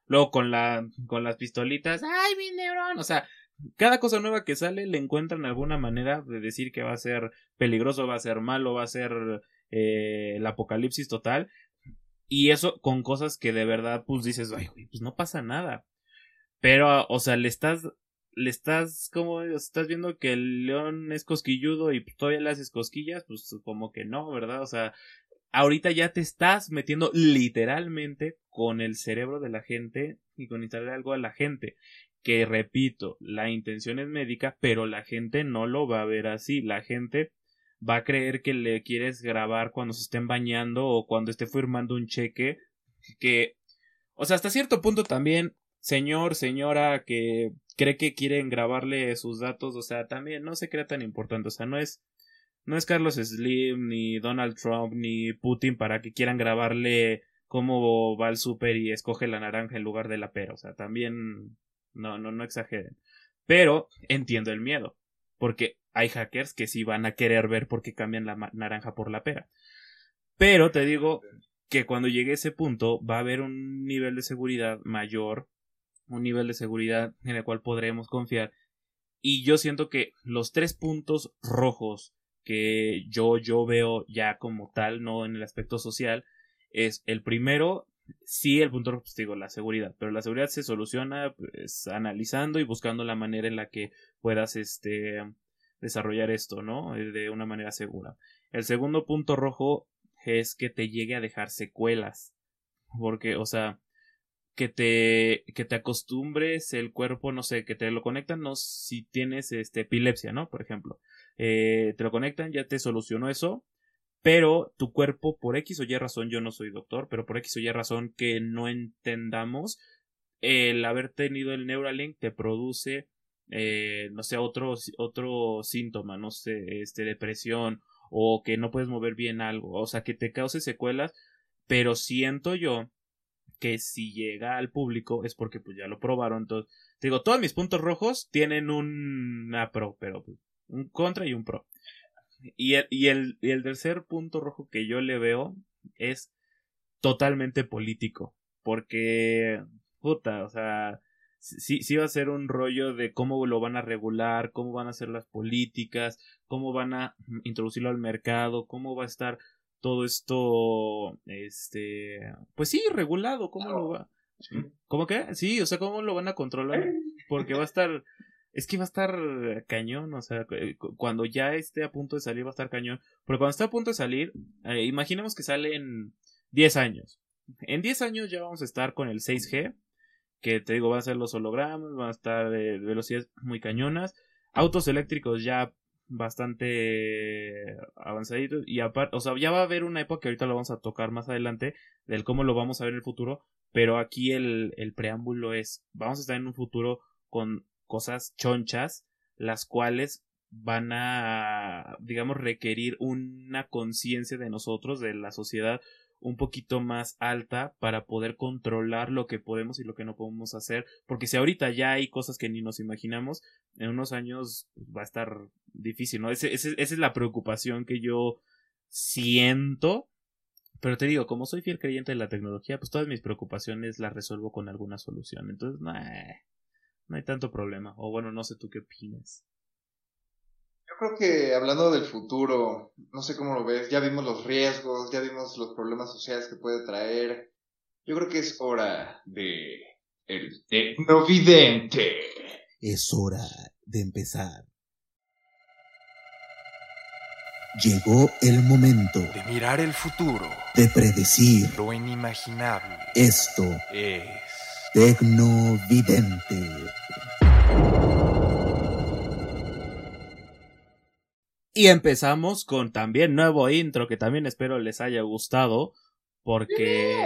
Luego con la, con las pistolitas, ay, mi neurón, o sea, cada cosa nueva que sale le encuentran alguna manera de decir que va a ser peligroso, va a ser malo, va a ser eh, el apocalipsis total. Y eso con cosas que de verdad, pues dices, ay, pues no pasa nada. Pero, o sea, le estás, le estás, como, estás viendo que el león es cosquilludo y todavía le haces cosquillas, pues como que no, ¿verdad? O sea, ahorita ya te estás metiendo literalmente con el cerebro de la gente y con instalar algo a la gente que repito, la intención es médica, pero la gente no lo va a ver así. La gente va a creer que le quieres grabar cuando se estén bañando o cuando esté firmando un cheque. Que, o sea, hasta cierto punto también, señor, señora, que cree que quieren grabarle sus datos, o sea, también no se crea tan importante. O sea, no es, no es Carlos Slim, ni Donald Trump, ni Putin para que quieran grabarle cómo va al súper y escoge la naranja en lugar de la pera. O sea, también no, no, no exageren. Pero entiendo el miedo. Porque hay hackers que sí van a querer ver por qué cambian la naranja por la pera. Pero te digo que cuando llegue a ese punto va a haber un nivel de seguridad mayor, un nivel de seguridad en el cual podremos confiar. Y yo siento que los tres puntos rojos que yo, yo veo ya como tal, no en el aspecto social, es el primero, sí el punto pues, digo, la seguridad, pero la seguridad se soluciona pues analizando y buscando la manera en la que puedas este desarrollar esto, ¿no? Eh, de una manera segura. El segundo punto rojo es que te llegue a dejar secuelas. Porque, o sea, que te, que te acostumbres el cuerpo, no sé, que te lo conectan, no, si tienes este, epilepsia, ¿no? Por ejemplo, eh, te lo conectan, ya te solucionó eso, pero tu cuerpo, por X o Y razón, yo no soy doctor, pero por X o Y razón que no entendamos, el haber tenido el Neuralink te produce, eh, no sé, otro, otro síntoma, no sé, este, depresión, o que no puedes mover bien algo, o sea, que te cause secuelas, pero siento yo que si llega al público es porque pues ya lo probaron, entonces, digo, todos mis puntos rojos tienen una pro, pero pues, un contra y un pro. Y el, y, el, y el tercer punto rojo que yo le veo es totalmente político. Porque, puta, o sea, sí, sí va a ser un rollo de cómo lo van a regular, cómo van a ser las políticas, cómo van a introducirlo al mercado, cómo va a estar todo esto, este, pues sí, regulado, cómo lo va. ¿Cómo que? Sí, o sea, cómo lo van a controlar. [laughs] Porque va a estar es que va a estar cañón, o sea, eh, cuando ya esté a punto de salir va a estar cañón. Porque cuando esté a punto de salir, eh, imaginemos que sale en 10 años. En 10 años ya vamos a estar con el 6G, que te digo, van a ser los hologramas, van a estar de velocidades muy cañonas. Autos eléctricos ya bastante avanzaditos y aparte, o sea, ya va a haber una época que ahorita lo vamos a tocar más adelante del cómo lo vamos a ver en el futuro, pero aquí el, el preámbulo es, vamos a estar en un futuro con cosas chonchas, las cuales van a, digamos, requerir una conciencia de nosotros, de la sociedad, un poquito más alta para poder controlar lo que podemos y lo que no podemos hacer. Porque si ahorita ya hay cosas que ni nos imaginamos, en unos años va a estar difícil, ¿no? esa es la preocupación que yo siento. Pero te digo, como soy fiel creyente de la tecnología, pues todas mis preocupaciones las resuelvo con alguna solución. Entonces, no no hay tanto problema. O bueno, no sé tú qué opinas.
Yo creo que hablando del futuro, no sé cómo lo ves, ya vimos los riesgos, ya vimos los problemas sociales que puede traer. Yo creo que es hora de el tecnovidente.
Es hora de empezar. Llegó el momento
de mirar el futuro,
de predecir
lo inimaginable.
Esto
es
Tecnovidente.
Y empezamos con también nuevo intro que también espero les haya gustado porque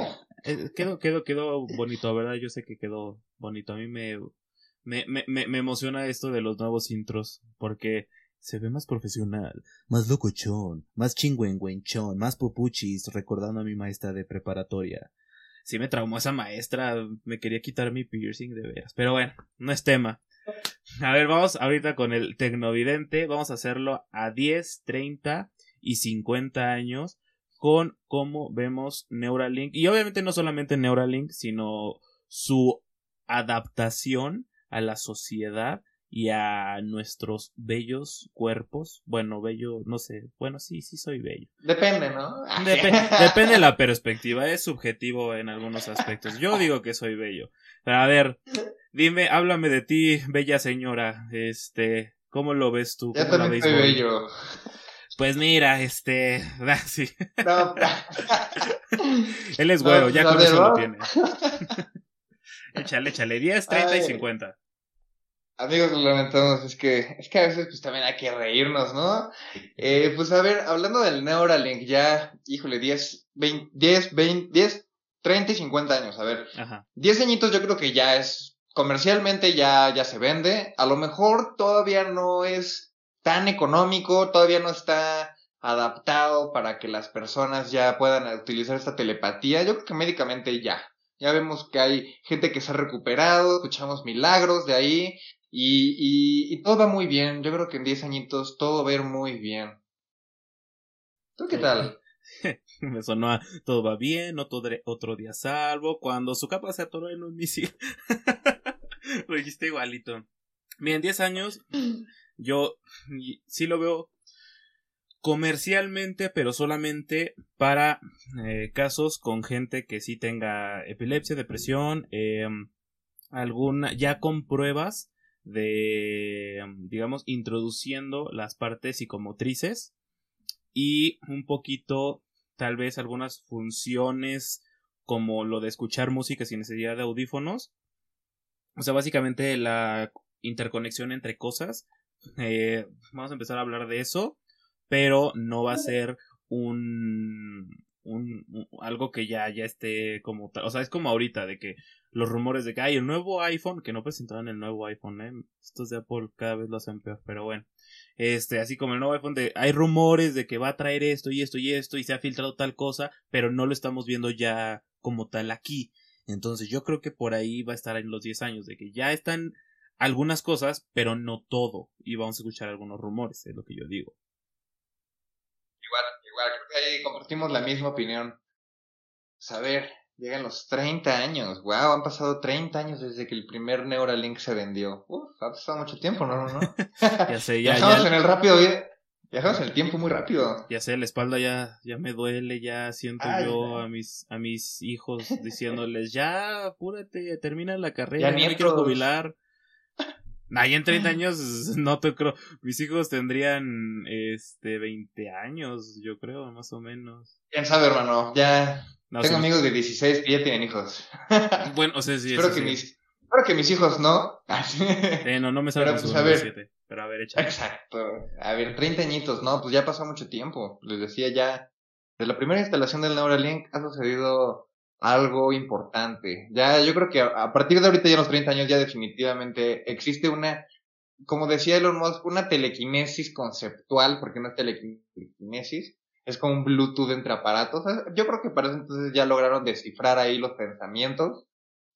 eh, quedó, quedó, quedó bonito, ¿verdad? Yo sé que quedó bonito. A mí me, me, me, me emociona esto de los nuevos intros porque
se ve más profesional, más locochón, más chingüengüenchón, más popuchis, recordando a mi maestra de preparatoria.
Sí me traumó esa maestra, me quería quitar mi piercing de veras. Pero bueno, no es tema. A ver, vamos ahorita con el tecnovidente, vamos a hacerlo a 10, 30 y 50 años con cómo vemos Neuralink. Y obviamente no solamente Neuralink, sino su adaptación a la sociedad y a nuestros bellos cuerpos. Bueno, bello, no sé. Bueno, sí, sí soy bello.
Depende, ¿no? [laughs]
depende de la perspectiva. Es subjetivo en algunos aspectos. Yo digo que soy bello. Pero a ver, dime, háblame de ti, bella señora. Este, ¿cómo lo ves tú?
Ya también soy bello.
Pues mira, este. [laughs] Sí. No, Él es güero, ya pues, con eso lo tiene. [laughs] échale, échale. 10, 30 y 50.
Amigos, lo lamentamos, es que, es que a veces pues también hay que reírnos, ¿no? Eh, pues a ver, hablando del Neuralink, ya, híjole, 10, 20, 10, 20, 10, 30 y 50 años, a ver. Ajá. 10 añitos yo creo que ya es, comercialmente ya, ya se vende, a lo mejor todavía no es tan económico, todavía no está adaptado para que las personas ya puedan utilizar esta telepatía, yo creo que médicamente ya. Ya vemos que hay gente que se ha recuperado, escuchamos milagros de ahí, y, y, todo va muy bien. Yo creo que en 10 añitos todo va a ir muy bien. ¿Tú qué tal? [laughs]
Me sonó a todo va bien, otro, otro día salvo, cuando su capa se atoró en un misil. [laughs] lo dijiste igualito. Bien, 10 años, yo sí lo veo comercialmente, pero solamente para eh, casos con gente que sí tenga epilepsia, depresión, eh, alguna, ya con pruebas de, digamos, introduciendo las partes psicomotrices y un poquito, tal vez, algunas funciones como lo de escuchar música sin necesidad de audífonos. O sea, básicamente la interconexión entre cosas. Eh, vamos a empezar a hablar de eso, pero no va a ser un, un, algo que ya, ya esté como O sea, es como ahorita de que los rumores de que hay el nuevo iPhone, que no presentaron el nuevo iPhone, ¿eh? Estos de Apple cada vez lo hacen peor, pero bueno. Este, así como el nuevo iPhone, de, hay rumores de que va a traer esto y esto y esto y se ha filtrado tal cosa, pero no lo estamos viendo ya como tal aquí. Entonces yo creo que por ahí va a estar en los 10 años, de que ya están algunas cosas, pero no todo. Y vamos a escuchar algunos rumores, es lo que yo digo.
Igual, igual, creo que ahí compartimos la misma opinión. Saber, Llegan los 30 años. Wow, han pasado 30 años desde que el primer Neuralink se vendió. Uf, ha pasado mucho tiempo, ¿no? no, no. [laughs]
ya sé, ya.
Viajamos en el rápido, viajamos en el tiempo muy rápido.
Ya sé, la espalda ya, ya me duele, ya siento yo a mis, a mis hijos diciéndoles, ya, apúrate, termina la carrera, ya, me quiero jubilar. Ahí en 30 años, [laughs] no te creo. Mis hijos tendrían, este, 20 años, yo creo, más o menos.
Quién sabe, hermano. Ya, tengo amigos de 16 que ya tienen hijos. [laughs]
bueno, o sea, sí.
espero, que Mis, espero que mis hijos no. [laughs]
eh, no, no me salgan pues, a ver, Pero a ver.
Exacto. A ver, 30 añitos, ¿no? Pues ya pasó mucho tiempo. Les decía ya. De la primera instalación del Neuralink ha sucedido algo importante. Ya, yo creo que a, partir de ahorita, ya los 30 años, ya definitivamente existe una, como decía Elon Musk, una telequinesis conceptual, porque no es telequinesis, es como un Bluetooth entre aparatos. Yo creo que para eso entonces ya lograron descifrar ahí los pensamientos.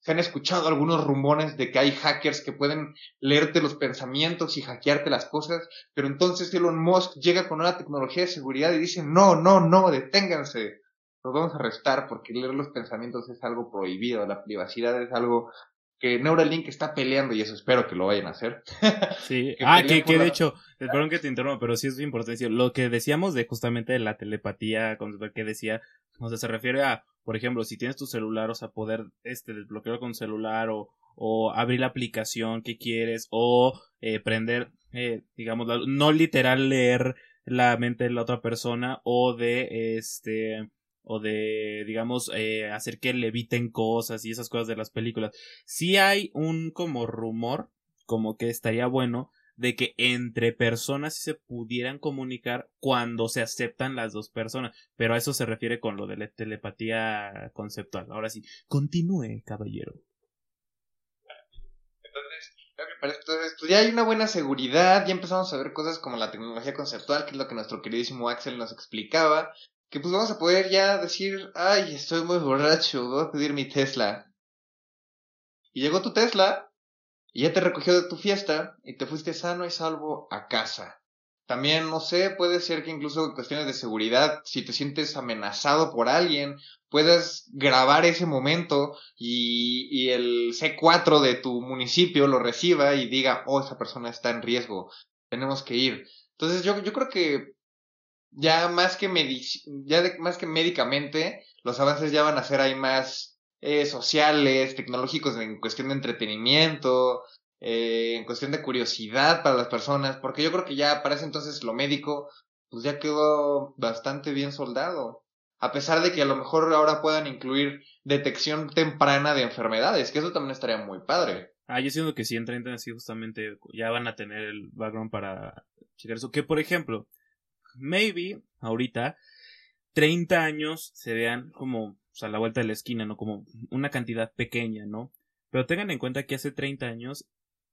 Se han escuchado algunos rumores de que hay hackers que pueden leerte los pensamientos y hackearte las cosas, pero entonces Elon Musk llega con una tecnología de seguridad y dice, no, no, no, deténganse. Los vamos a arrestar porque leer los pensamientos es algo prohibido, la privacidad es algo que Neuralink está peleando y eso espero que lo vayan a hacer. [laughs]
Sí, ah, que, que de hecho, perdón que te interrumpa, pero sí es importante lo que decíamos de justamente de la telepatía, que decía, o sea, se refiere a, por ejemplo, si tienes tu celular, o sea, poder este desbloquearlo con celular o, o abrir la aplicación que quieres o eh, prender, eh, digamos, no literal leer la mente de la otra persona o de este o de, digamos, eh, hacer que le eviten cosas y esas cosas de las películas. Sí hay un como rumor, como que estaría bueno, de que entre personas se pudieran comunicar cuando se aceptan las dos personas, pero a eso se refiere con lo de la telepatía conceptual. Ahora sí, continúe, caballero.
Entonces, entonces, pues ya hay una buena seguridad, ya empezamos a ver cosas como la tecnología conceptual, que es lo que nuestro queridísimo Axel nos explicaba, que pues vamos a poder ya decir, ay, estoy muy borracho, voy a pedir mi Tesla. Y llegó tu Tesla, y ya te recogió de tu fiesta, y te fuiste sano y salvo a casa. También, no sé, puede ser que incluso en cuestiones de seguridad, si te sientes amenazado por alguien, puedas grabar ese momento y, y el C4 de tu municipio lo reciba y diga, oh, esa persona está en riesgo, tenemos que ir. Entonces yo, yo creo que ya más que ya más que médicamente, los avances ya van a ser ahí más eh, sociales, tecnológicos en cuestión de entretenimiento, eh, en cuestión de curiosidad para las personas, porque yo creo que ya para ese entonces lo médico, pues ya quedó bastante bien soldado. A pesar de que a lo mejor ahora puedan incluir detección temprana de enfermedades, que eso también estaría muy padre.
Ah, yo siento que si en 30 así justamente ya van a tener el background para checar eso. Que por ejemplo, maybe ahorita 30 años se vean como a la vuelta de la esquina, ¿no? Como una cantidad pequeña, ¿no? Pero tengan en cuenta que hace 30 años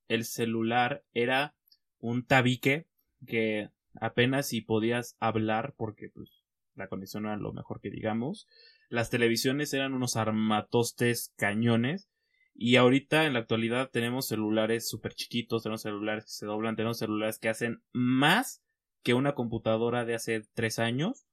el celular era un tabique que apenas si podías hablar porque pues la conexión no era lo mejor que digamos. Las televisiones eran unos armatostes cañones y ahorita en la actualidad tenemos celulares súper chiquitos, tenemos celulares que se doblan, tenemos celulares que hacen más que una computadora de hace tres años.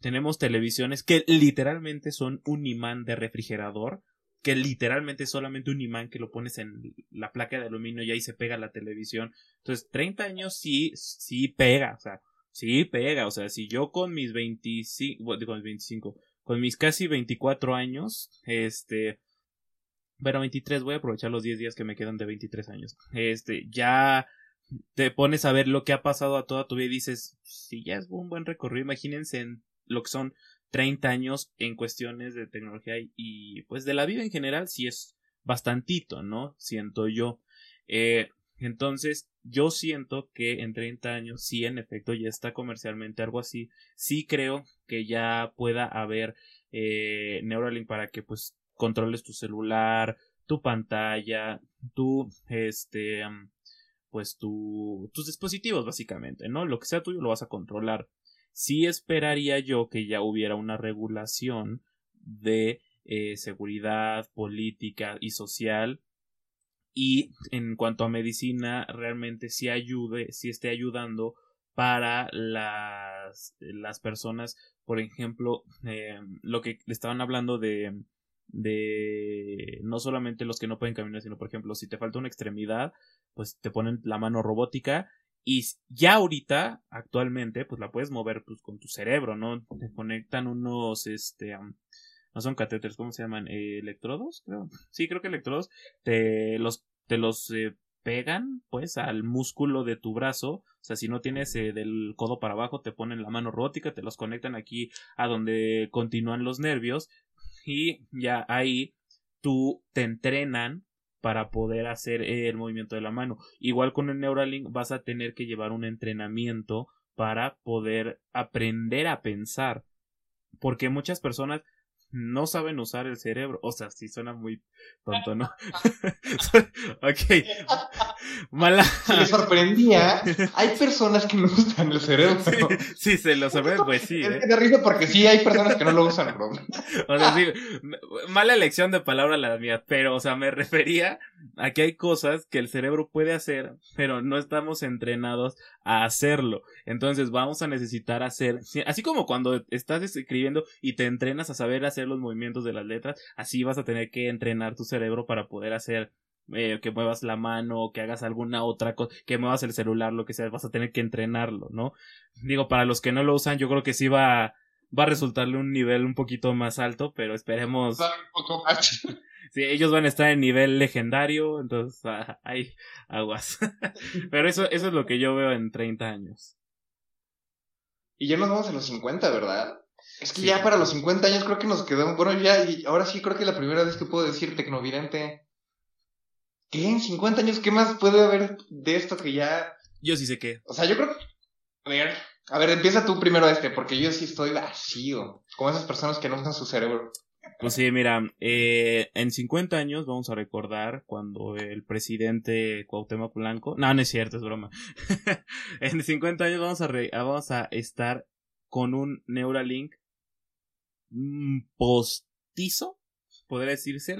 Tenemos televisiones que literalmente son un imán de refrigerador que literalmente es solamente un imán que lo pones en la placa de aluminio y ahí se pega la televisión. Entonces, 30 años sí, sí pega, o sea, sí pega, o sea, si yo con mis 25, con mis 25, con mis casi 24 años, este, bueno, 23, voy a aprovechar los 10 días que me quedan de 23 años, este, ya te pones a ver lo que ha pasado a toda tu vida y dices, si ya es un buen recorrido, imagínense en lo que son 30 años en cuestiones de tecnología y, pues de la vida en general sí es bastantito, ¿no? Siento yo. Eh, entonces, yo siento que en 30 años sí, en efecto, ya está comercialmente algo así. Sí creo que ya pueda haber eh, Neuralink para que pues controles tu celular, tu pantalla, tu, este, pues tu, tus dispositivos básicamente, ¿no? Lo que sea tuyo lo vas a controlar sí esperaría yo que ya hubiera una regulación de eh, seguridad política y social y en cuanto a medicina realmente sí ayude, sí esté ayudando para las, las personas, por ejemplo, eh, lo que estaban hablando de, de no solamente los que no pueden caminar, sino por ejemplo, si te falta una extremidad, pues te ponen la mano robótica y ya ahorita, actualmente, pues la puedes mover pues, con tu cerebro, ¿no? Te conectan unos, este, no son catéteres, ¿cómo se llaman? Eh, ¿Electrodos? Creo. Sí, creo que electrodos. Te los, te los eh, pegan, pues, al músculo de tu brazo. O sea, si no tienes eh, del codo para abajo, te ponen la mano robótica, te los conectan aquí a donde continúan los nervios. Y ya ahí tú te entrenan para poder hacer el movimiento de la mano. Igual con el Neuralink vas a tener que llevar un entrenamiento para poder aprender a pensar. Porque muchas personas no saben usar el cerebro. O sea, sí suena muy tonto, ¿no? [laughs] [laughs] ok.
Mala. Si les sorprendía, hay personas que no usan el cerebro.
Sí, se lo sorprende, pues sí.
Es ¿eh? de risa porque sí hay personas que no lo usan, bro.
O sea, sí, mala elección de palabra la mía, pero, o sea, me refería a que hay cosas que el cerebro puede hacer, pero no estamos entrenados a hacerlo. Entonces vamos a necesitar hacer, así como cuando estás escribiendo y te entrenas a saber hacer los movimientos de las letras, así vas a tener que entrenar tu cerebro para poder hacer eh, que muevas la mano, que hagas alguna otra cosa, que muevas el celular, lo que sea, vas a tener que entrenarlo, ¿no? Digo, para los que no lo usan, yo creo que sí va, va a resultarle un nivel un poquito más alto, pero esperemos. [laughs] Sí, ellos van a estar en nivel legendario, entonces ah, hay aguas. [laughs] pero eso, eso es lo que yo veo en 30 años.
Y ya nos vamos a los 50, ¿verdad? Es que ya para los 50 años creo que nos quedamos. Bueno, ya, y ahora sí creo que la primera vez que puedo decir tecnovidente. ¿Qué? ¿En 50 años qué más puede haber de esto que ya.
Yo sí sé qué.
O sea, yo creo. A ver, a ver, empieza tú primero este, porque yo sí estoy vacío. Como esas personas que no usan su cerebro.
Pues sí, mira, eh, en 50 años vamos a recordar cuando el presidente Cuauhtémoc Blanco, no, no es cierto, es broma. [laughs] en 50 años vamos a, vamos a estar con un Neuralink mm, postizo, podría decirse.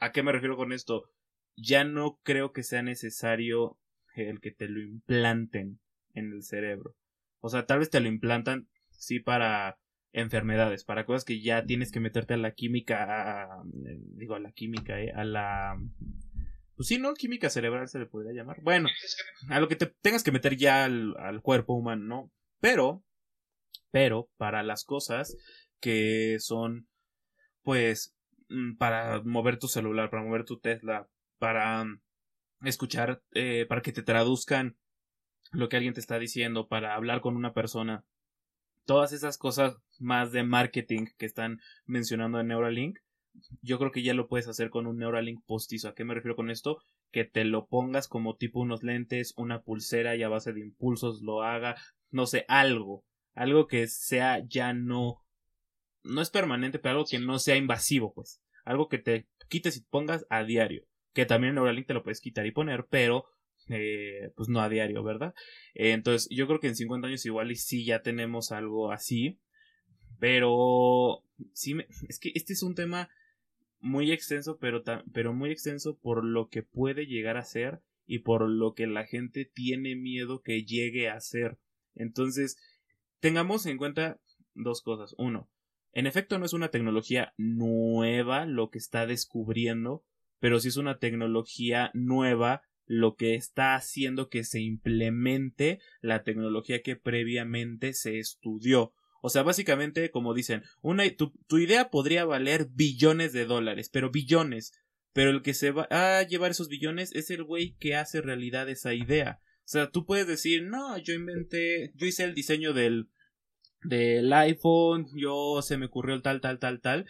¿A qué me refiero con esto? Ya no creo que sea necesario el que te lo implanten en el cerebro. O sea, tal vez te lo implantan, sí, para enfermedades, para cosas que ya tienes que meterte a la química, digo a la química, eh, a la... Pues sí, ¿no? Química cerebral se le podría llamar. Bueno, a lo que te tengas que meter ya al, al cuerpo humano, ¿no? Pero, pero, para las cosas que son, pues, mm, para mover tu celular, para mover tu Tesla, para escuchar, eh, para que te traduzcan lo que alguien te está diciendo, para hablar con una persona, todas esas cosas más de marketing que están mencionando en Neuralink, yo creo que ya lo puedes hacer con un Neuralink postizo. ¿A qué me refiero con esto? Que te lo pongas como tipo unos lentes, una pulsera y a base de impulsos lo haga, no sé, algo, algo que sea ya no, no es permanente, pero algo que no sea invasivo, pues, algo que te quites y pongas a diario, que también en Neuralink te lo puedes quitar y poner, pero eh, pues no a diario, ¿verdad? Eh, entonces yo creo que en 50 años igual y sí ya tenemos algo así, pero sí, es que este es un tema muy extenso, pero, pero muy extenso por lo que puede llegar a ser y por lo que la gente tiene miedo que llegue a ser. Entonces, tengamos en cuenta dos cosas. Uno, en efecto no es una tecnología nueva lo que está descubriendo, pero sí es una tecnología nueva lo que está haciendo que se implemente la tecnología que previamente se estudió. O sea, básicamente, como dicen, una, tu, tu idea podría valer billones de dólares, pero billones. Pero el que se va a llevar esos billones es el güey que hace realidad esa idea. O sea, tú puedes decir, no, yo inventé, yo hice el diseño del, del iPhone, yo se me ocurrió el tal, tal, tal, tal.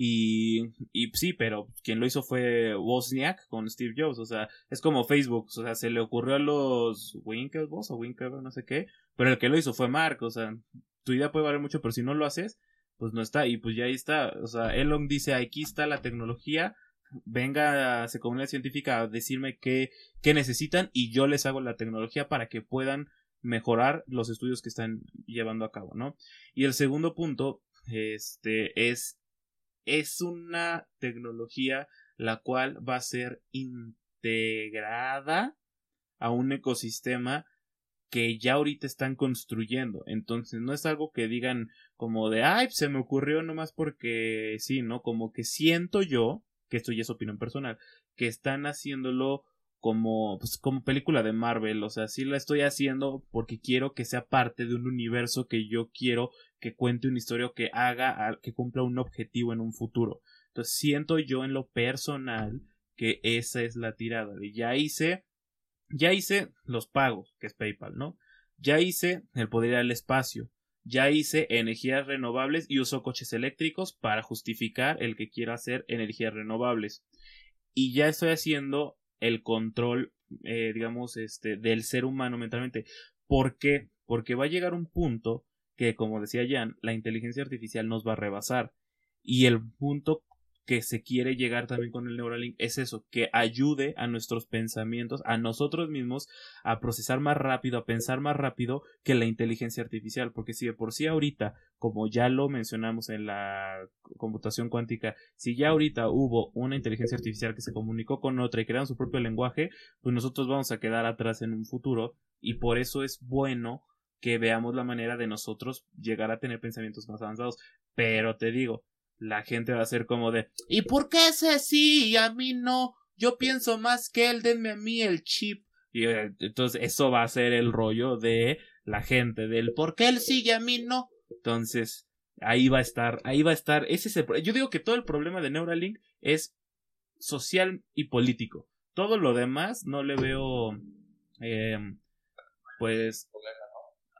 Y, y sí, pero quien lo hizo fue Wozniak con Steve Jobs. O sea, es como Facebook. O sea, se le ocurrió a los Winklevoss o Winklevoss, no sé qué. Pero el que lo hizo fue Mark. O sea, tu idea puede valer mucho, pero si no lo haces, pues no está. Y pues ya ahí está. O sea, Elon dice, aquí está la tecnología. Venga a comunidad científica a decirme qué, qué necesitan y yo les hago la tecnología para que puedan mejorar los estudios que están llevando a cabo, ¿no? Y el segundo punto, este, es es una tecnología la cual va a ser integrada a un ecosistema que ya ahorita están construyendo. Entonces no es algo que digan como de, ay, se me ocurrió nomás porque sí, ¿no? Como que siento yo, que esto ya es opinión personal, que están haciéndolo como, pues, como película de Marvel, o sea, sí la estoy haciendo porque quiero que sea parte de un universo que yo quiero que cuente una historia que haga, que cumpla un objetivo en un futuro. Entonces siento yo en lo personal que esa es la tirada ya hice, ya hice los pagos, que es PayPal, ¿no? Ya hice el poder al espacio, ya hice energías renovables y uso coches eléctricos para justificar el que quiera hacer energías renovables. Y ya estoy haciendo el control, eh, digamos, este, del ser humano mentalmente. ¿Por qué? Porque va a llegar un punto que, como decía Jan, la inteligencia artificial nos va a rebasar. Y el punto que se quiere llegar también con el Neuralink es eso, que ayude a nuestros pensamientos, a nosotros mismos, a procesar más rápido, a pensar más rápido que la inteligencia artificial, porque si de por sí ahorita, como ya lo mencionamos en la computación cuántica, si ya ahorita hubo una inteligencia artificial que se comunicó con otra y crearon su propio lenguaje, pues nosotros vamos a quedar atrás en un futuro y por eso es bueno que veamos la manera de nosotros llegar a tener pensamientos más avanzados. Pero te digo, la gente va a ser como de ¿Y por qué ese sí y a mí no? Yo pienso más que él, denme a mí el chip. Y eh, entonces eso va a ser el rollo de la gente, del ¿por qué él sí y a mí no? Entonces, ahí va a estar, ahí va a estar, ese es el, yo digo que todo el problema de Neuralink es social y político. Todo lo demás no le veo, eh, pues,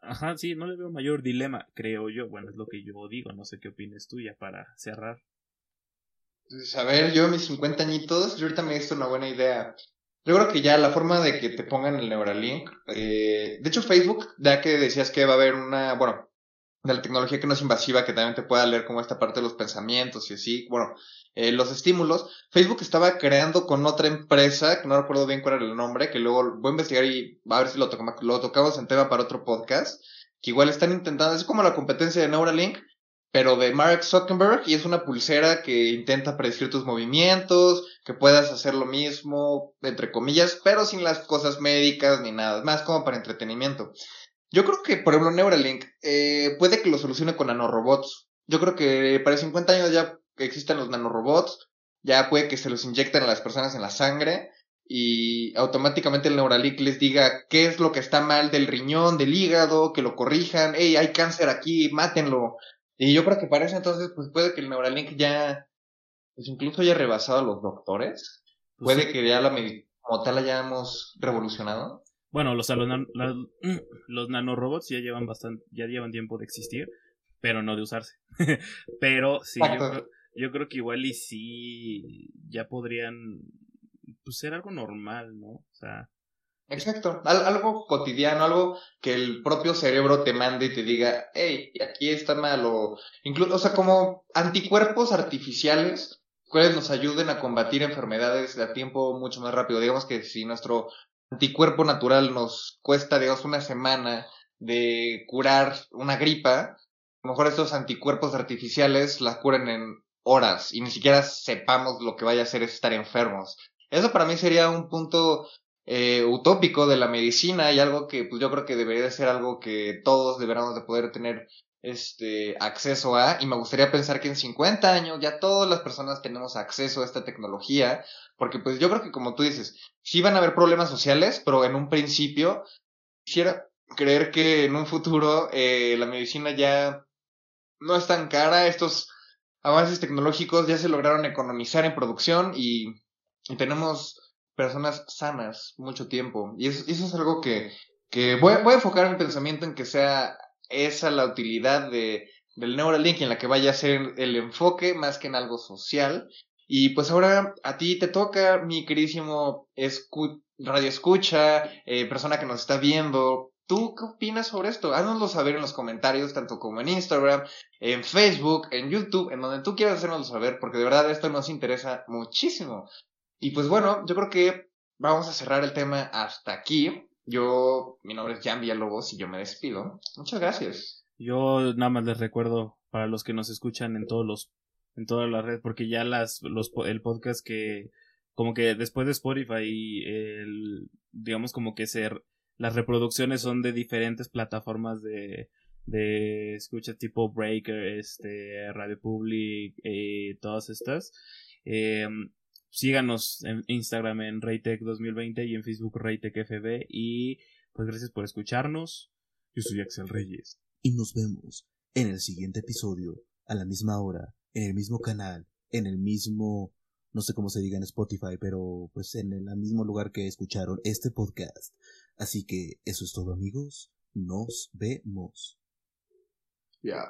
Ajá, sí, no le veo mayor dilema, creo yo. Bueno, es lo que yo digo, no sé qué opines tú ya para cerrar.
Pues, a ver, yo mis 50 añitos, yo ahorita me visto una buena idea. Yo creo que ya la forma de que te pongan el Neuralink, eh, de hecho Facebook, ya que decías que va a haber una, bueno, de la tecnología que no es invasiva, que también te pueda leer como esta parte de los pensamientos y así, bueno, eh, los estímulos. Facebook estaba creando con otra empresa, que no recuerdo bien cuál era el nombre, que luego voy a investigar y a ver si lo, lo tocamos en tema para otro podcast, que igual están intentando, es como la competencia de Neuralink, pero de Mark Zuckerberg y es una pulsera que intenta predecir tus movimientos, que puedas hacer lo mismo, entre comillas, pero sin las cosas médicas ni nada, más como para entretenimiento. Yo creo que, por ejemplo, Neuralink eh, puede que lo solucione con nanorobots. Yo creo que para 50 años ya existen los nanorobots, ya puede que se los inyecten a las personas en la sangre y automáticamente el Neuralink les diga qué es lo que está mal del riñón, del hígado, que lo corrijan, hey, hay cáncer aquí, mátenlo. Y yo creo que para ese entonces, pues puede que el Neuralink ya, pues incluso haya rebasado a los doctores. Pues puede que ya la medicina como tal hayamos revolucionado.
Bueno, los, los, nanorobots ya llevan bastante, ya llevan tiempo de existir, pero no de usarse. [laughs] pero sí, yo creo, que igual y sí ya podrían pues, ser algo normal, ¿no? O sea.
Exacto, algo cotidiano, algo que el propio cerebro te mande y te diga, hey, aquí está malo. Incluso, o sea, como anticuerpos artificiales, cuales nos ayuden a combatir enfermedades a tiempo mucho más rápido. Digamos que si nuestro anticuerpo natural nos cuesta, digamos, una semana de curar una gripa, a lo mejor estos anticuerpos artificiales la curen en horas y ni siquiera sepamos lo que vaya a hacer es estar enfermos. Eso para mí sería un punto eh, utópico de la medicina y algo que pues yo creo que debería de ser algo que todos deberíamos de poder tener este acceso a. Y me gustaría pensar que en 50 años ya todas las personas tenemos acceso a esta tecnología porque pues yo creo que como tú dices sí van a haber problemas sociales pero en un principio quisiera creer que en un futuro eh, la medicina ya no es tan cara estos avances tecnológicos ya se lograron economizar en producción y, y tenemos personas sanas mucho tiempo y eso, eso es algo que que voy, voy a enfocar mi pensamiento en que sea esa la utilidad de, del Neuralink en la que vaya a ser el enfoque más que en algo social. Y pues ahora a ti te toca, mi queridísimo radio escucha, eh, persona que nos está viendo. ¿Tú qué opinas sobre esto? Háganoslo saber en los comentarios, tanto como en Instagram, en Facebook, en YouTube, en donde tú quieras hacérnoslo saber, porque de verdad esto nos interesa muchísimo. Y pues bueno, yo creo que vamos a cerrar el tema hasta aquí. Yo, mi nombre es Jan Villalobos y yo me despido. Muchas gracias.
Yo nada más les recuerdo para los que nos escuchan en todos los, en todas las redes, porque ya las, los, el podcast que, como que después de Spotify, el, digamos como que ser, las reproducciones son de diferentes plataformas de, de escucha tipo Breaker, este, Radio Public, eh, todas estas. Eh, síganos en Instagram en Raytech2020 y en Facebook RaytechFB y pues gracias por escucharnos. Yo soy Axel Reyes.
Y nos vemos en el siguiente episodio, a la misma hora, en el mismo canal, en el mismo, no sé cómo se diga en Spotify, pero pues en el mismo lugar que escucharon este podcast. Así que eso es todo amigos, nos vemos.
Yeah.